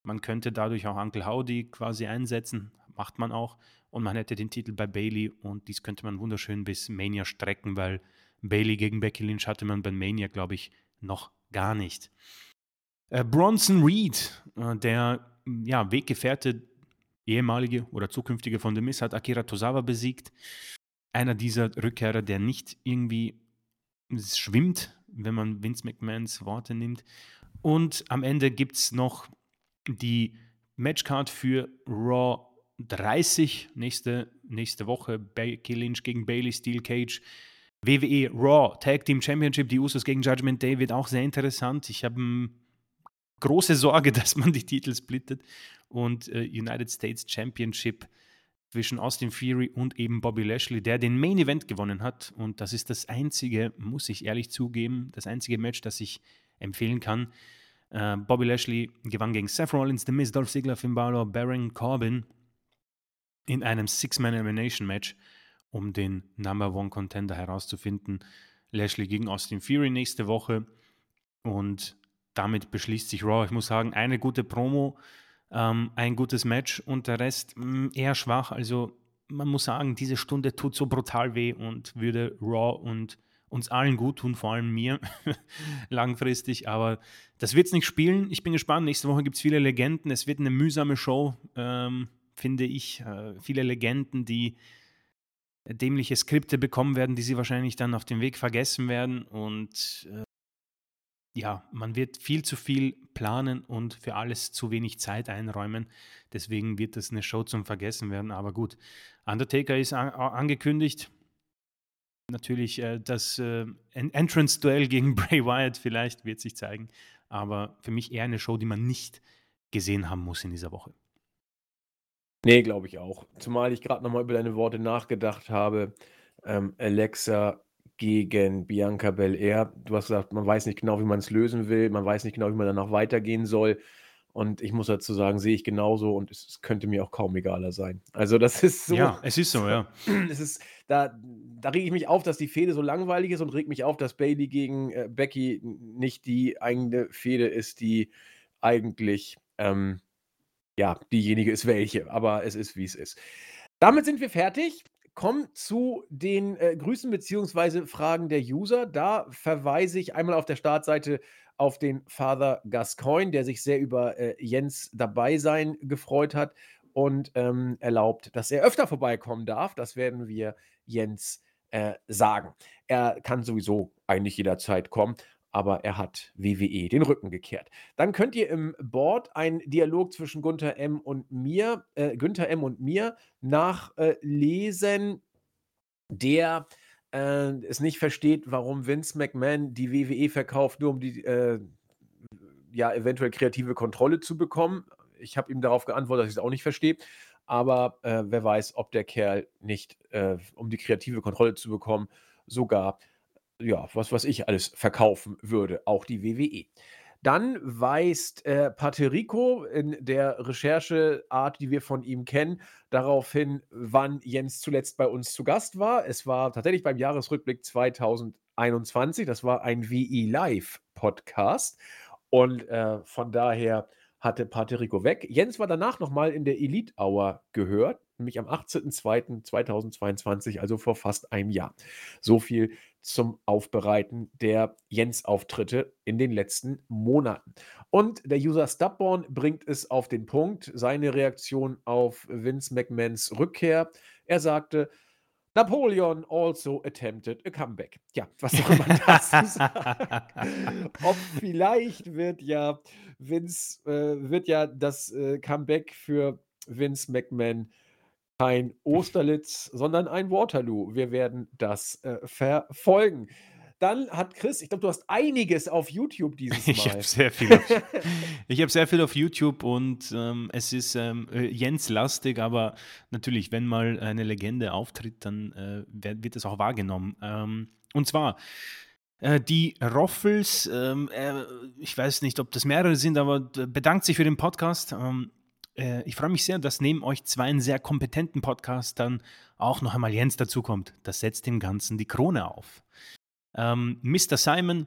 Man könnte dadurch auch Uncle Howdy quasi einsetzen, macht man auch. Und man hätte den Titel bei Bailey und dies könnte man wunderschön bis Mania strecken, weil Bailey gegen Becky Lynch hatte man bei Mania, glaube ich, noch gar nicht. Äh, Bronson Reed, äh, der ja, Weggefährte, ehemalige oder zukünftige von The Miz, hat Akira Tozawa besiegt. Einer dieser Rückkehrer, der nicht irgendwie schwimmt, wenn man Vince McMahons Worte nimmt. Und am Ende gibt es noch die Matchcard für Raw 30 nächste, nächste Woche. Becky Lynch gegen Bailey Steel Cage. WWE Raw Tag Team Championship, die Usos gegen Judgment Day wird auch sehr interessant. Ich habe hm, große Sorge, dass man die Titel splittet. Und äh, United States Championship zwischen Austin Fury und eben Bobby Lashley, der den Main Event gewonnen hat. Und das ist das einzige, muss ich ehrlich zugeben, das einzige Match, das ich empfehlen kann. Äh, Bobby Lashley gewann gegen Seth Rollins, The Miz, Dolph Ziggler, Finn Balor, Baron Corbin in einem Six-Man-Elimination-Match, um den Number One Contender herauszufinden. Lashley gegen Austin Fury nächste Woche und damit beschließt sich Raw. Ich muss sagen, eine gute Promo ähm, ein gutes Match und der Rest mh, mm, eher schwach. Also man muss sagen, diese Stunde tut so brutal weh und würde Raw und uns allen gut tun, vor allem mir langfristig. Aber das wird es nicht spielen. Ich bin gespannt. Nächste Woche gibt es viele Legenden. Es wird eine mühsame Show, ähm, finde ich. Äh, viele Legenden, die dämliche Skripte bekommen werden, die sie wahrscheinlich dann auf dem Weg vergessen werden. Und äh, ja, man wird viel zu viel planen und für alles zu wenig Zeit einräumen. Deswegen wird das eine Show zum Vergessen werden. Aber gut, Undertaker ist an, angekündigt. Natürlich äh, das äh, Entrance-Duell gegen Bray Wyatt vielleicht wird sich zeigen. Aber für mich eher eine Show, die man nicht gesehen haben muss in dieser Woche. Nee, glaube ich auch. Zumal ich gerade nochmal über deine Worte nachgedacht habe. Ähm, Alexa gegen Bianca Belair. Du hast gesagt, man weiß nicht genau, wie man es lösen will, man weiß nicht genau, wie man danach weitergehen soll. Und ich muss dazu sagen, sehe ich genauso und es, es könnte mir auch kaum egaler sein. Also, das ist so. Ja, es ist so, ja. Es ist, da, da rege ich mich auf, dass die Fehde so langweilig ist und reg mich auf, dass Bailey gegen äh, Becky nicht die eigene Fehde ist, die eigentlich, ähm, ja, diejenige ist welche. Aber es ist, wie es ist. Damit sind wir fertig kommen zu den äh, Grüßen bzw. Fragen der User. Da verweise ich einmal auf der Startseite auf den Father Gascoigne, der sich sehr über äh, Jens dabei sein gefreut hat und ähm, erlaubt, dass er öfter vorbeikommen darf. Das werden wir Jens äh, sagen. Er kann sowieso eigentlich jederzeit kommen aber er hat WWE den Rücken gekehrt. Dann könnt ihr im Board einen Dialog zwischen Gunther M. und mir, äh, Günther M. und mir nachlesen, der äh, es nicht versteht, warum Vince McMahon die WWE verkauft, nur um die äh, ja eventuell kreative Kontrolle zu bekommen. Ich habe ihm darauf geantwortet, dass ich es auch nicht verstehe. Aber äh, wer weiß, ob der Kerl nicht, äh, um die kreative Kontrolle zu bekommen, sogar ja, was was ich alles verkaufen würde, auch die WWE. Dann weist äh, Paterico in der Rechercheart, die wir von ihm kennen, darauf hin, wann Jens zuletzt bei uns zu Gast war. Es war tatsächlich beim Jahresrückblick 2021. Das war ein WE Live Podcast. Und äh, von daher hatte Paterico weg. Jens war danach nochmal in der Elite Hour gehört, nämlich am 18.02.2022, also vor fast einem Jahr. So viel zum Aufbereiten der Jens-Auftritte in den letzten Monaten. Und der User Stubborn bringt es auf den Punkt, seine Reaktion auf Vince McMahons Rückkehr. Er sagte, Napoleon also attempted a comeback. Ja, was soll man dazu sagen? Ob vielleicht wird ja Vince, äh, wird ja das äh, Comeback für Vince McMahon kein Osterlitz, sondern ein Waterloo. Wir werden das äh, verfolgen. Dann hat Chris, ich glaube, du hast einiges auf YouTube dieses Mal. Ich habe sehr viel auf, ich hab sehr viel auf YouTube und ähm, es ist ähm, äh, Jens-lastig, aber natürlich, wenn mal eine Legende auftritt, dann äh, wird es auch wahrgenommen. Ähm, und zwar äh, die Roffels, ähm, äh, ich weiß nicht, ob das mehrere sind, aber bedankt sich für den Podcast. Ähm, äh, ich freue mich sehr, dass neben euch zwei sehr kompetenten Podcastern auch noch einmal Jens dazukommt. Das setzt dem Ganzen die Krone auf. Ähm, Mr. Simon,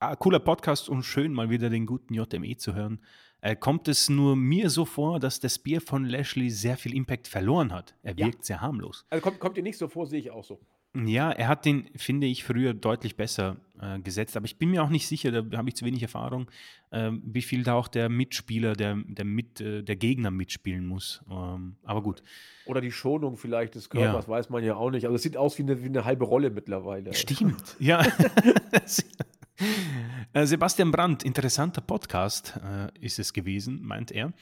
ah, cooler Podcast und schön mal wieder den guten JME zu hören. Äh, kommt es nur mir so vor, dass das Bier von Lashley sehr viel Impact verloren hat? Er wirkt ja. sehr harmlos. Also kommt, kommt dir nicht so vor, sehe ich auch so. Ja, er hat den, finde ich, früher deutlich besser äh, gesetzt. Aber ich bin mir auch nicht sicher, da habe ich zu wenig Erfahrung, äh, wie viel da auch der Mitspieler, der, der, mit, äh, der Gegner mitspielen muss. Ähm, aber gut. Oder die Schonung vielleicht des Körpers, ja. weiß man ja auch nicht. Also es sieht aus wie eine, wie eine halbe Rolle mittlerweile. Stimmt, ja. Äh, Sebastian Brandt, interessanter Podcast äh, ist es gewesen, meint er.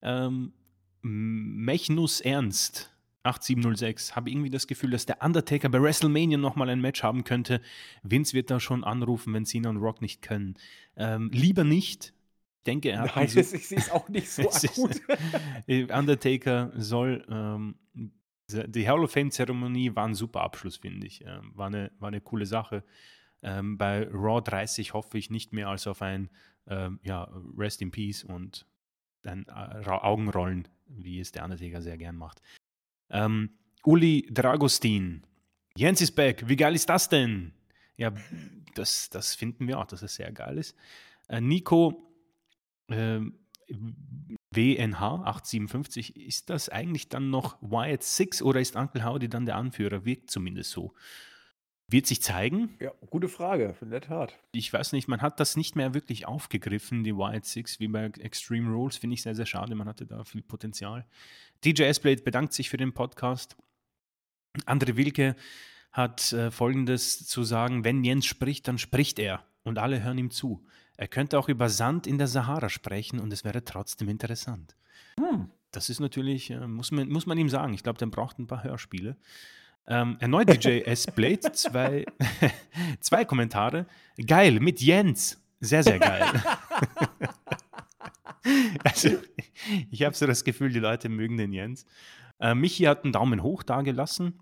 Ähm, Mechnus Ernst 8706 habe irgendwie das Gefühl, dass der Undertaker bei WrestleMania nochmal ein Match haben könnte. Vince wird da schon anrufen, wenn Cena und Rock nicht können. Ähm, lieber nicht. Ich denke, er hat. Nein, so, ich sehe es auch nicht so akut. Undertaker soll. Ähm, die Hall of Fame-Zeremonie war ein super Abschluss, finde ich. Ähm, war, eine, war eine coole Sache. Ähm, bei Raw 30 hoffe ich nicht mehr als auf ein ähm, ja, Rest in Peace und ein äh, Augenrollen, wie es der Undertaker sehr gern macht. Ähm, Uli Dragostin. Jens ist back. Wie geil ist das denn? Ja, das, das finden wir auch, dass es sehr geil ist. Äh, Nico äh, WNH 857, ist das eigentlich dann noch Wyatt 6 oder ist Uncle Howdy dann der Anführer? Wirkt zumindest so. Wird sich zeigen? Ja, gute Frage, in der Tat. Ich weiß nicht, man hat das nicht mehr wirklich aufgegriffen, die Wyatt Six, wie bei Extreme Rules, finde ich sehr, sehr schade. Man hatte da viel Potenzial. DJ S-Blade bedankt sich für den Podcast. Andre Wilke hat äh, folgendes zu sagen: Wenn Jens spricht, dann spricht er und alle hören ihm zu. Er könnte auch über Sand in der Sahara sprechen und es wäre trotzdem interessant. Hm. Das ist natürlich, äh, muss, man, muss man ihm sagen. Ich glaube, der braucht ein paar Hörspiele. Ähm, erneut DJ S. Blade, zwei, zwei Kommentare. Geil, mit Jens. Sehr, sehr geil. also, ich habe so das Gefühl, die Leute mögen den Jens. Äh, Michi hat einen Daumen hoch dagelassen.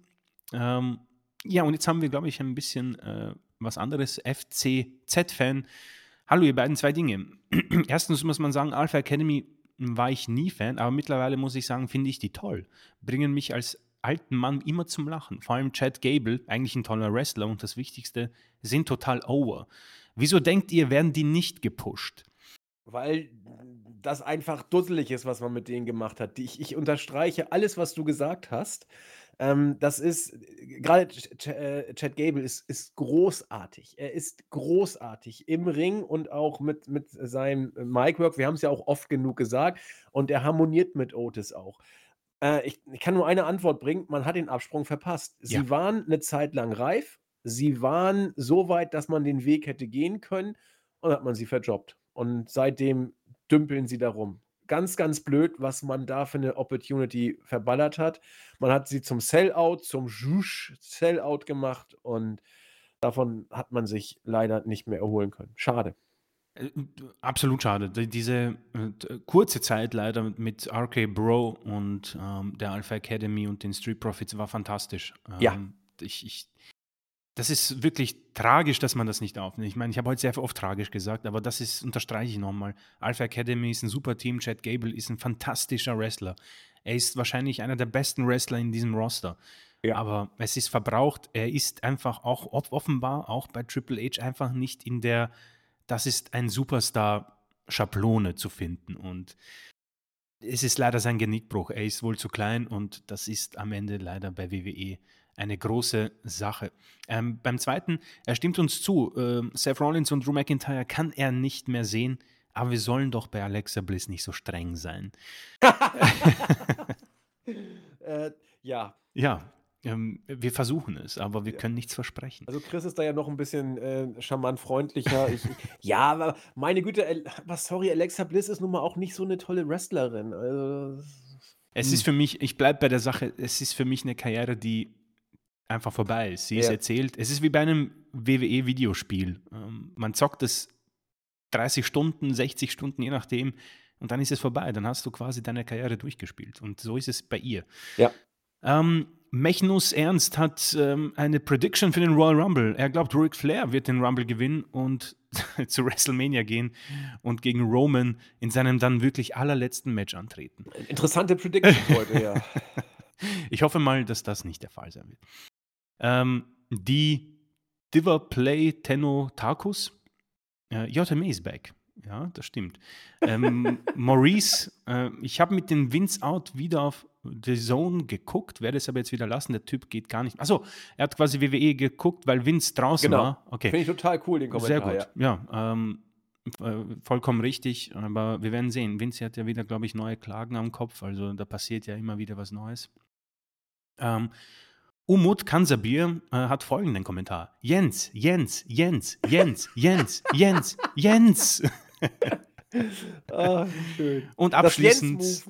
Ähm, ja, und jetzt haben wir, glaube ich, ein bisschen äh, was anderes. FCZ-Fan. Hallo, ihr beiden, zwei Dinge. Erstens muss man sagen, Alpha Academy war ich nie Fan, aber mittlerweile muss ich sagen, finde ich die toll. Bringen mich als alten Mann immer zum Lachen. Vor allem Chad Gable, eigentlich ein toller Wrestler und das Wichtigste, sind total over. Wieso denkt ihr, werden die nicht gepusht? Weil das einfach dusselig ist, was man mit denen gemacht hat. Ich, ich unterstreiche alles, was du gesagt hast. Ähm, das ist, gerade äh, Chad Gable ist, ist großartig. Er ist großartig im Ring und auch mit, mit seinem Micwork. Wir haben es ja auch oft genug gesagt. Und er harmoniert mit Otis auch. Äh, ich, ich, kann nur eine Antwort bringen: Man hat den Absprung verpasst. Sie ja. waren eine Zeit lang reif. Sie waren so weit, dass man den Weg hätte gehen können und hat man sie verjobbt. Und seitdem dümpeln sie darum. Ganz, ganz blöd, was man da für eine Opportunity verballert hat. Man hat sie zum Sellout, zum Sellout gemacht und davon hat man sich leider nicht mehr erholen können. Schade. Äh, absolut schade. Diese äh, kurze Zeit leider mit RK Bro und ähm, der Alpha Academy und den Street Profits war fantastisch. Ähm, ja. Ich, ich, das ist wirklich tragisch, dass man das nicht aufnimmt. Ich meine, ich habe heute sehr oft tragisch gesagt, aber das ist, unterstreiche ich nochmal. Alpha Academy ist ein super Team. Chad Gable ist ein fantastischer Wrestler. Er ist wahrscheinlich einer der besten Wrestler in diesem Roster. Ja. Aber es ist verbraucht. Er ist einfach auch offenbar auch bei Triple H einfach nicht in der das ist ein Superstar-Schablone zu finden. Und es ist leider sein Genickbruch. Er ist wohl zu klein und das ist am Ende leider bei WWE eine große Sache. Ähm, beim zweiten, er stimmt uns zu, äh, Seth Rollins und Drew McIntyre kann er nicht mehr sehen, aber wir sollen doch bei Alexa Bliss nicht so streng sein. äh, ja. Ja, ähm, wir versuchen es, aber wir ja. können nichts versprechen. Also Chris ist da ja noch ein bisschen äh, charmant freundlicher. ich, ja, aber meine Güte, was sorry, Alexa Bliss ist nun mal auch nicht so eine tolle Wrestlerin. Also, es ist hm. für mich, ich bleibe bei der Sache, es ist für mich eine Karriere, die einfach vorbei ist. Sie ja. ist erzählt. Es ist wie bei einem WWE-Videospiel. Ähm, man zockt es 30 Stunden, 60 Stunden, je nachdem, und dann ist es vorbei. Dann hast du quasi deine Karriere durchgespielt. Und so ist es bei ihr. Ja. Ähm, Mechnus Ernst hat ähm, eine Prediction für den Royal Rumble. Er glaubt, Ric Flair wird den Rumble gewinnen und zu WrestleMania gehen und gegen Roman in seinem dann wirklich allerletzten Match antreten. Interessante Prediction heute, ja. ich hoffe mal, dass das nicht der Fall sein wird. Ähm, die Diva Play Tenno Takus. Äh, JMA ist back. Ja, das stimmt. Ähm, Maurice, äh, ich habe mit dem Vince Out wieder auf The Zone geguckt, werde es aber jetzt wieder lassen. Der Typ geht gar nicht. Achso, er hat quasi WWE geguckt, weil Vince draußen genau. war. Okay. Finde ich total cool, den Kommentar. Sehr gut, ja. ja ähm, äh, vollkommen richtig, aber wir werden sehen. Vince hat ja wieder, glaube ich, neue Klagen am Kopf, also da passiert ja immer wieder was Neues. Ähm, Umut Kansabir äh, hat folgenden Kommentar. Jens, Jens, Jens, Jens, Jens, Jens, Jens. Ah, schön. Und Das abschließend,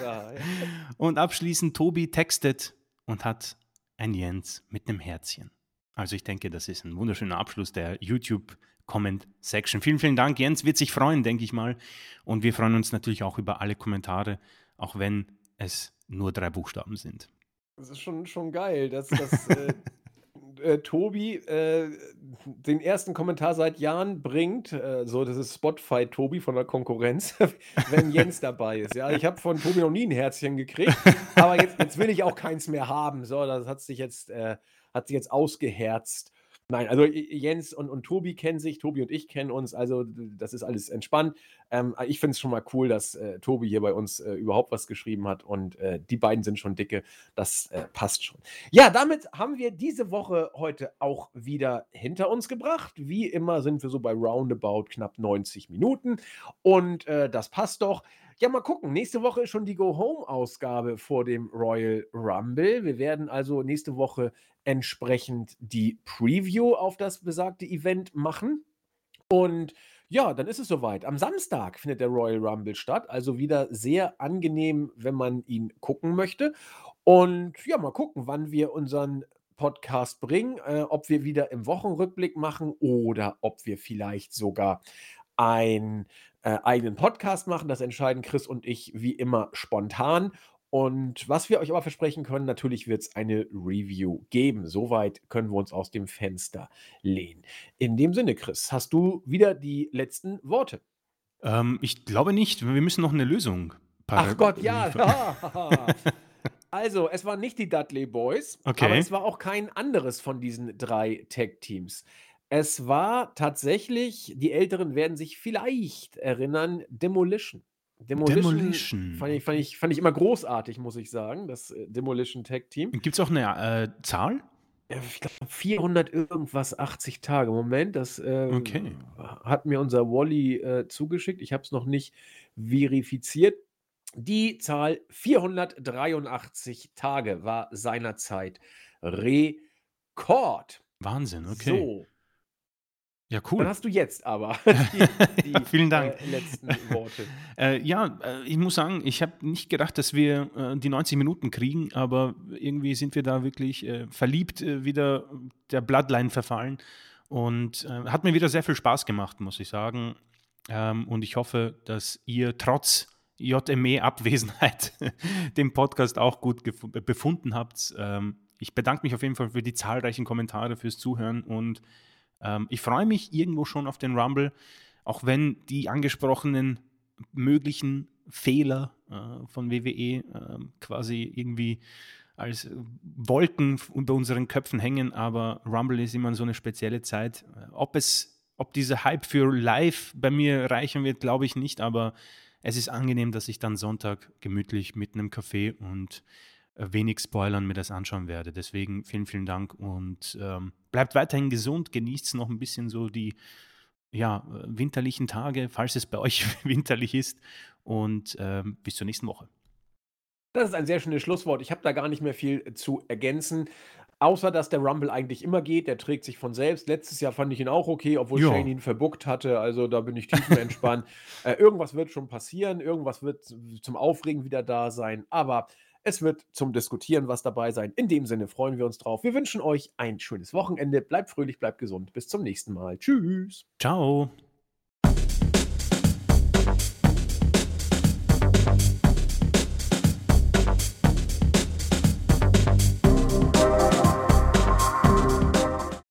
da. Ja. und abschließend, Tobi textet und hat ein Jens mit einem Herzchen. Also ich denke, das ist ein wunderschöner Abschluss der YouTube-Comment-Section. Vielen, vielen Dank. Jens wird sich freuen, denke ich mal. Und wir freuen uns natürlich auch über alle Kommentare, auch wenn es nur drei Buchstaben sind. Das ist schon, schon geil, dass, dass äh, äh, Tobi äh, den ersten Kommentar seit Jahren bringt. Äh, so, das ist Spotify Tobi von der Konkurrenz, wenn Jens dabei ist. Ja, ich habe von Tobi noch nie ein Herzchen gekriegt, aber jetzt, jetzt will ich auch keins mehr haben. So, das hat sich jetzt, äh, hat sich jetzt ausgeherzt. Nein, also Jens und, und Tobi kennen sich, Tobi und ich kennen uns, also das ist alles entspannt. Ähm, ich finde es schon mal cool, dass äh, Tobi hier bei uns äh, überhaupt was geschrieben hat und äh, die beiden sind schon dicke, das äh, passt schon. Ja, damit haben wir diese Woche heute auch wieder hinter uns gebracht. Wie immer sind wir so bei roundabout knapp 90 Minuten und äh, das passt doch. Ja, mal gucken. Nächste Woche ist schon die Go-Home-Ausgabe vor dem Royal Rumble. Wir werden also nächste Woche entsprechend die Preview auf das besagte Event machen. Und ja, dann ist es soweit. Am Samstag findet der Royal Rumble statt. Also wieder sehr angenehm, wenn man ihn gucken möchte. Und ja, mal gucken, wann wir unseren Podcast bringen. Äh, ob wir wieder im Wochenrückblick machen oder ob wir vielleicht sogar einen äh, eigenen Podcast machen. Das entscheiden Chris und ich wie immer spontan. Und was wir euch aber versprechen können, natürlich wird es eine Review geben. Soweit können wir uns aus dem Fenster lehnen. In dem Sinne, Chris, hast du wieder die letzten Worte? Ähm, ich glaube nicht. Wir müssen noch eine Lösung. Ach Gott, ja. also, es waren nicht die Dudley Boys, aber Okay. es war auch kein anderes von diesen drei Tag-Teams. Es war tatsächlich, die Älteren werden sich vielleicht erinnern, Demolition. Demolition, Demolition. Fand, ich, fand, ich, fand ich immer großartig, muss ich sagen, das äh, Demolition Tag Team. Gibt es auch eine äh, Zahl? Ich glaube 400 irgendwas 80 Tage. Moment, das äh, Okay. hat mir unser Wally äh, zugeschickt. Ich habe es noch nicht verifiziert. Die Zahl 483 Tage war seinerzeit Rekord. Wahnsinn, okay. So, Ja, dann cool. hast du jetzt aber die, Ja, vielen Dank. Äh, letzten Worte. Äh, ja, äh, ich muss sagen, ich habe nicht gedacht, dass wir äh, die 90 Minuten kriegen, aber irgendwie sind wir da wirklich äh, verliebt äh, wieder der Bloodline verfallen und hat mir wieder sehr viel Spaß gemacht, muss ich sagen. Ähm, und ich hoffe, dass ihr trotz JME-Abwesenheit den Podcast auch gut befunden habt. Ähm, ich bedanke mich auf jeden Fall für die zahlreichen Kommentare, fürs Zuhören und ähm, ich freue mich irgendwo schon auf den Rumble, auch wenn die angesprochenen möglichen Fehler äh, von WWE äh, quasi irgendwie als Wolken über unseren Köpfen hängen, aber Rumble ist immer so eine spezielle Zeit. Äh, Ob es, ob dieser Hype für live bei mir reichen wird, glaube ich nicht, aber es ist angenehm, dass ich dann Sonntag gemütlich mit einem Kaffee und wenig Spoilern mir das anschauen werde. Deswegen vielen, vielen Dank und ähm, bleibt weiterhin gesund, genießt noch ein bisschen so die ja, äh, winterlichen Tage, falls es bei euch winterlich ist. Und ähm, bis zur nächsten Woche. Das ist ein sehr schönes Schlusswort. Ich habe da gar nicht mehr viel zu ergänzen. Außer, dass der Rumble eigentlich immer geht. Der trägt sich von selbst. Letztes Jahr fand ich ihn auch okay, obwohl Ja. Shane ihn verbuckt hatte. Also da bin ich tiefenentspannt. äh, irgendwas wird schon passieren. Irgendwas wird zum Aufregen wieder da sein. Aber es wird zum Diskutieren was dabei sein. In dem Sinne freuen wir uns drauf. Wir wünschen euch ein schönes Wochenende. Bleibt fröhlich, bleibt gesund. Bis zum nächsten Mal. Tschüss. Ciao.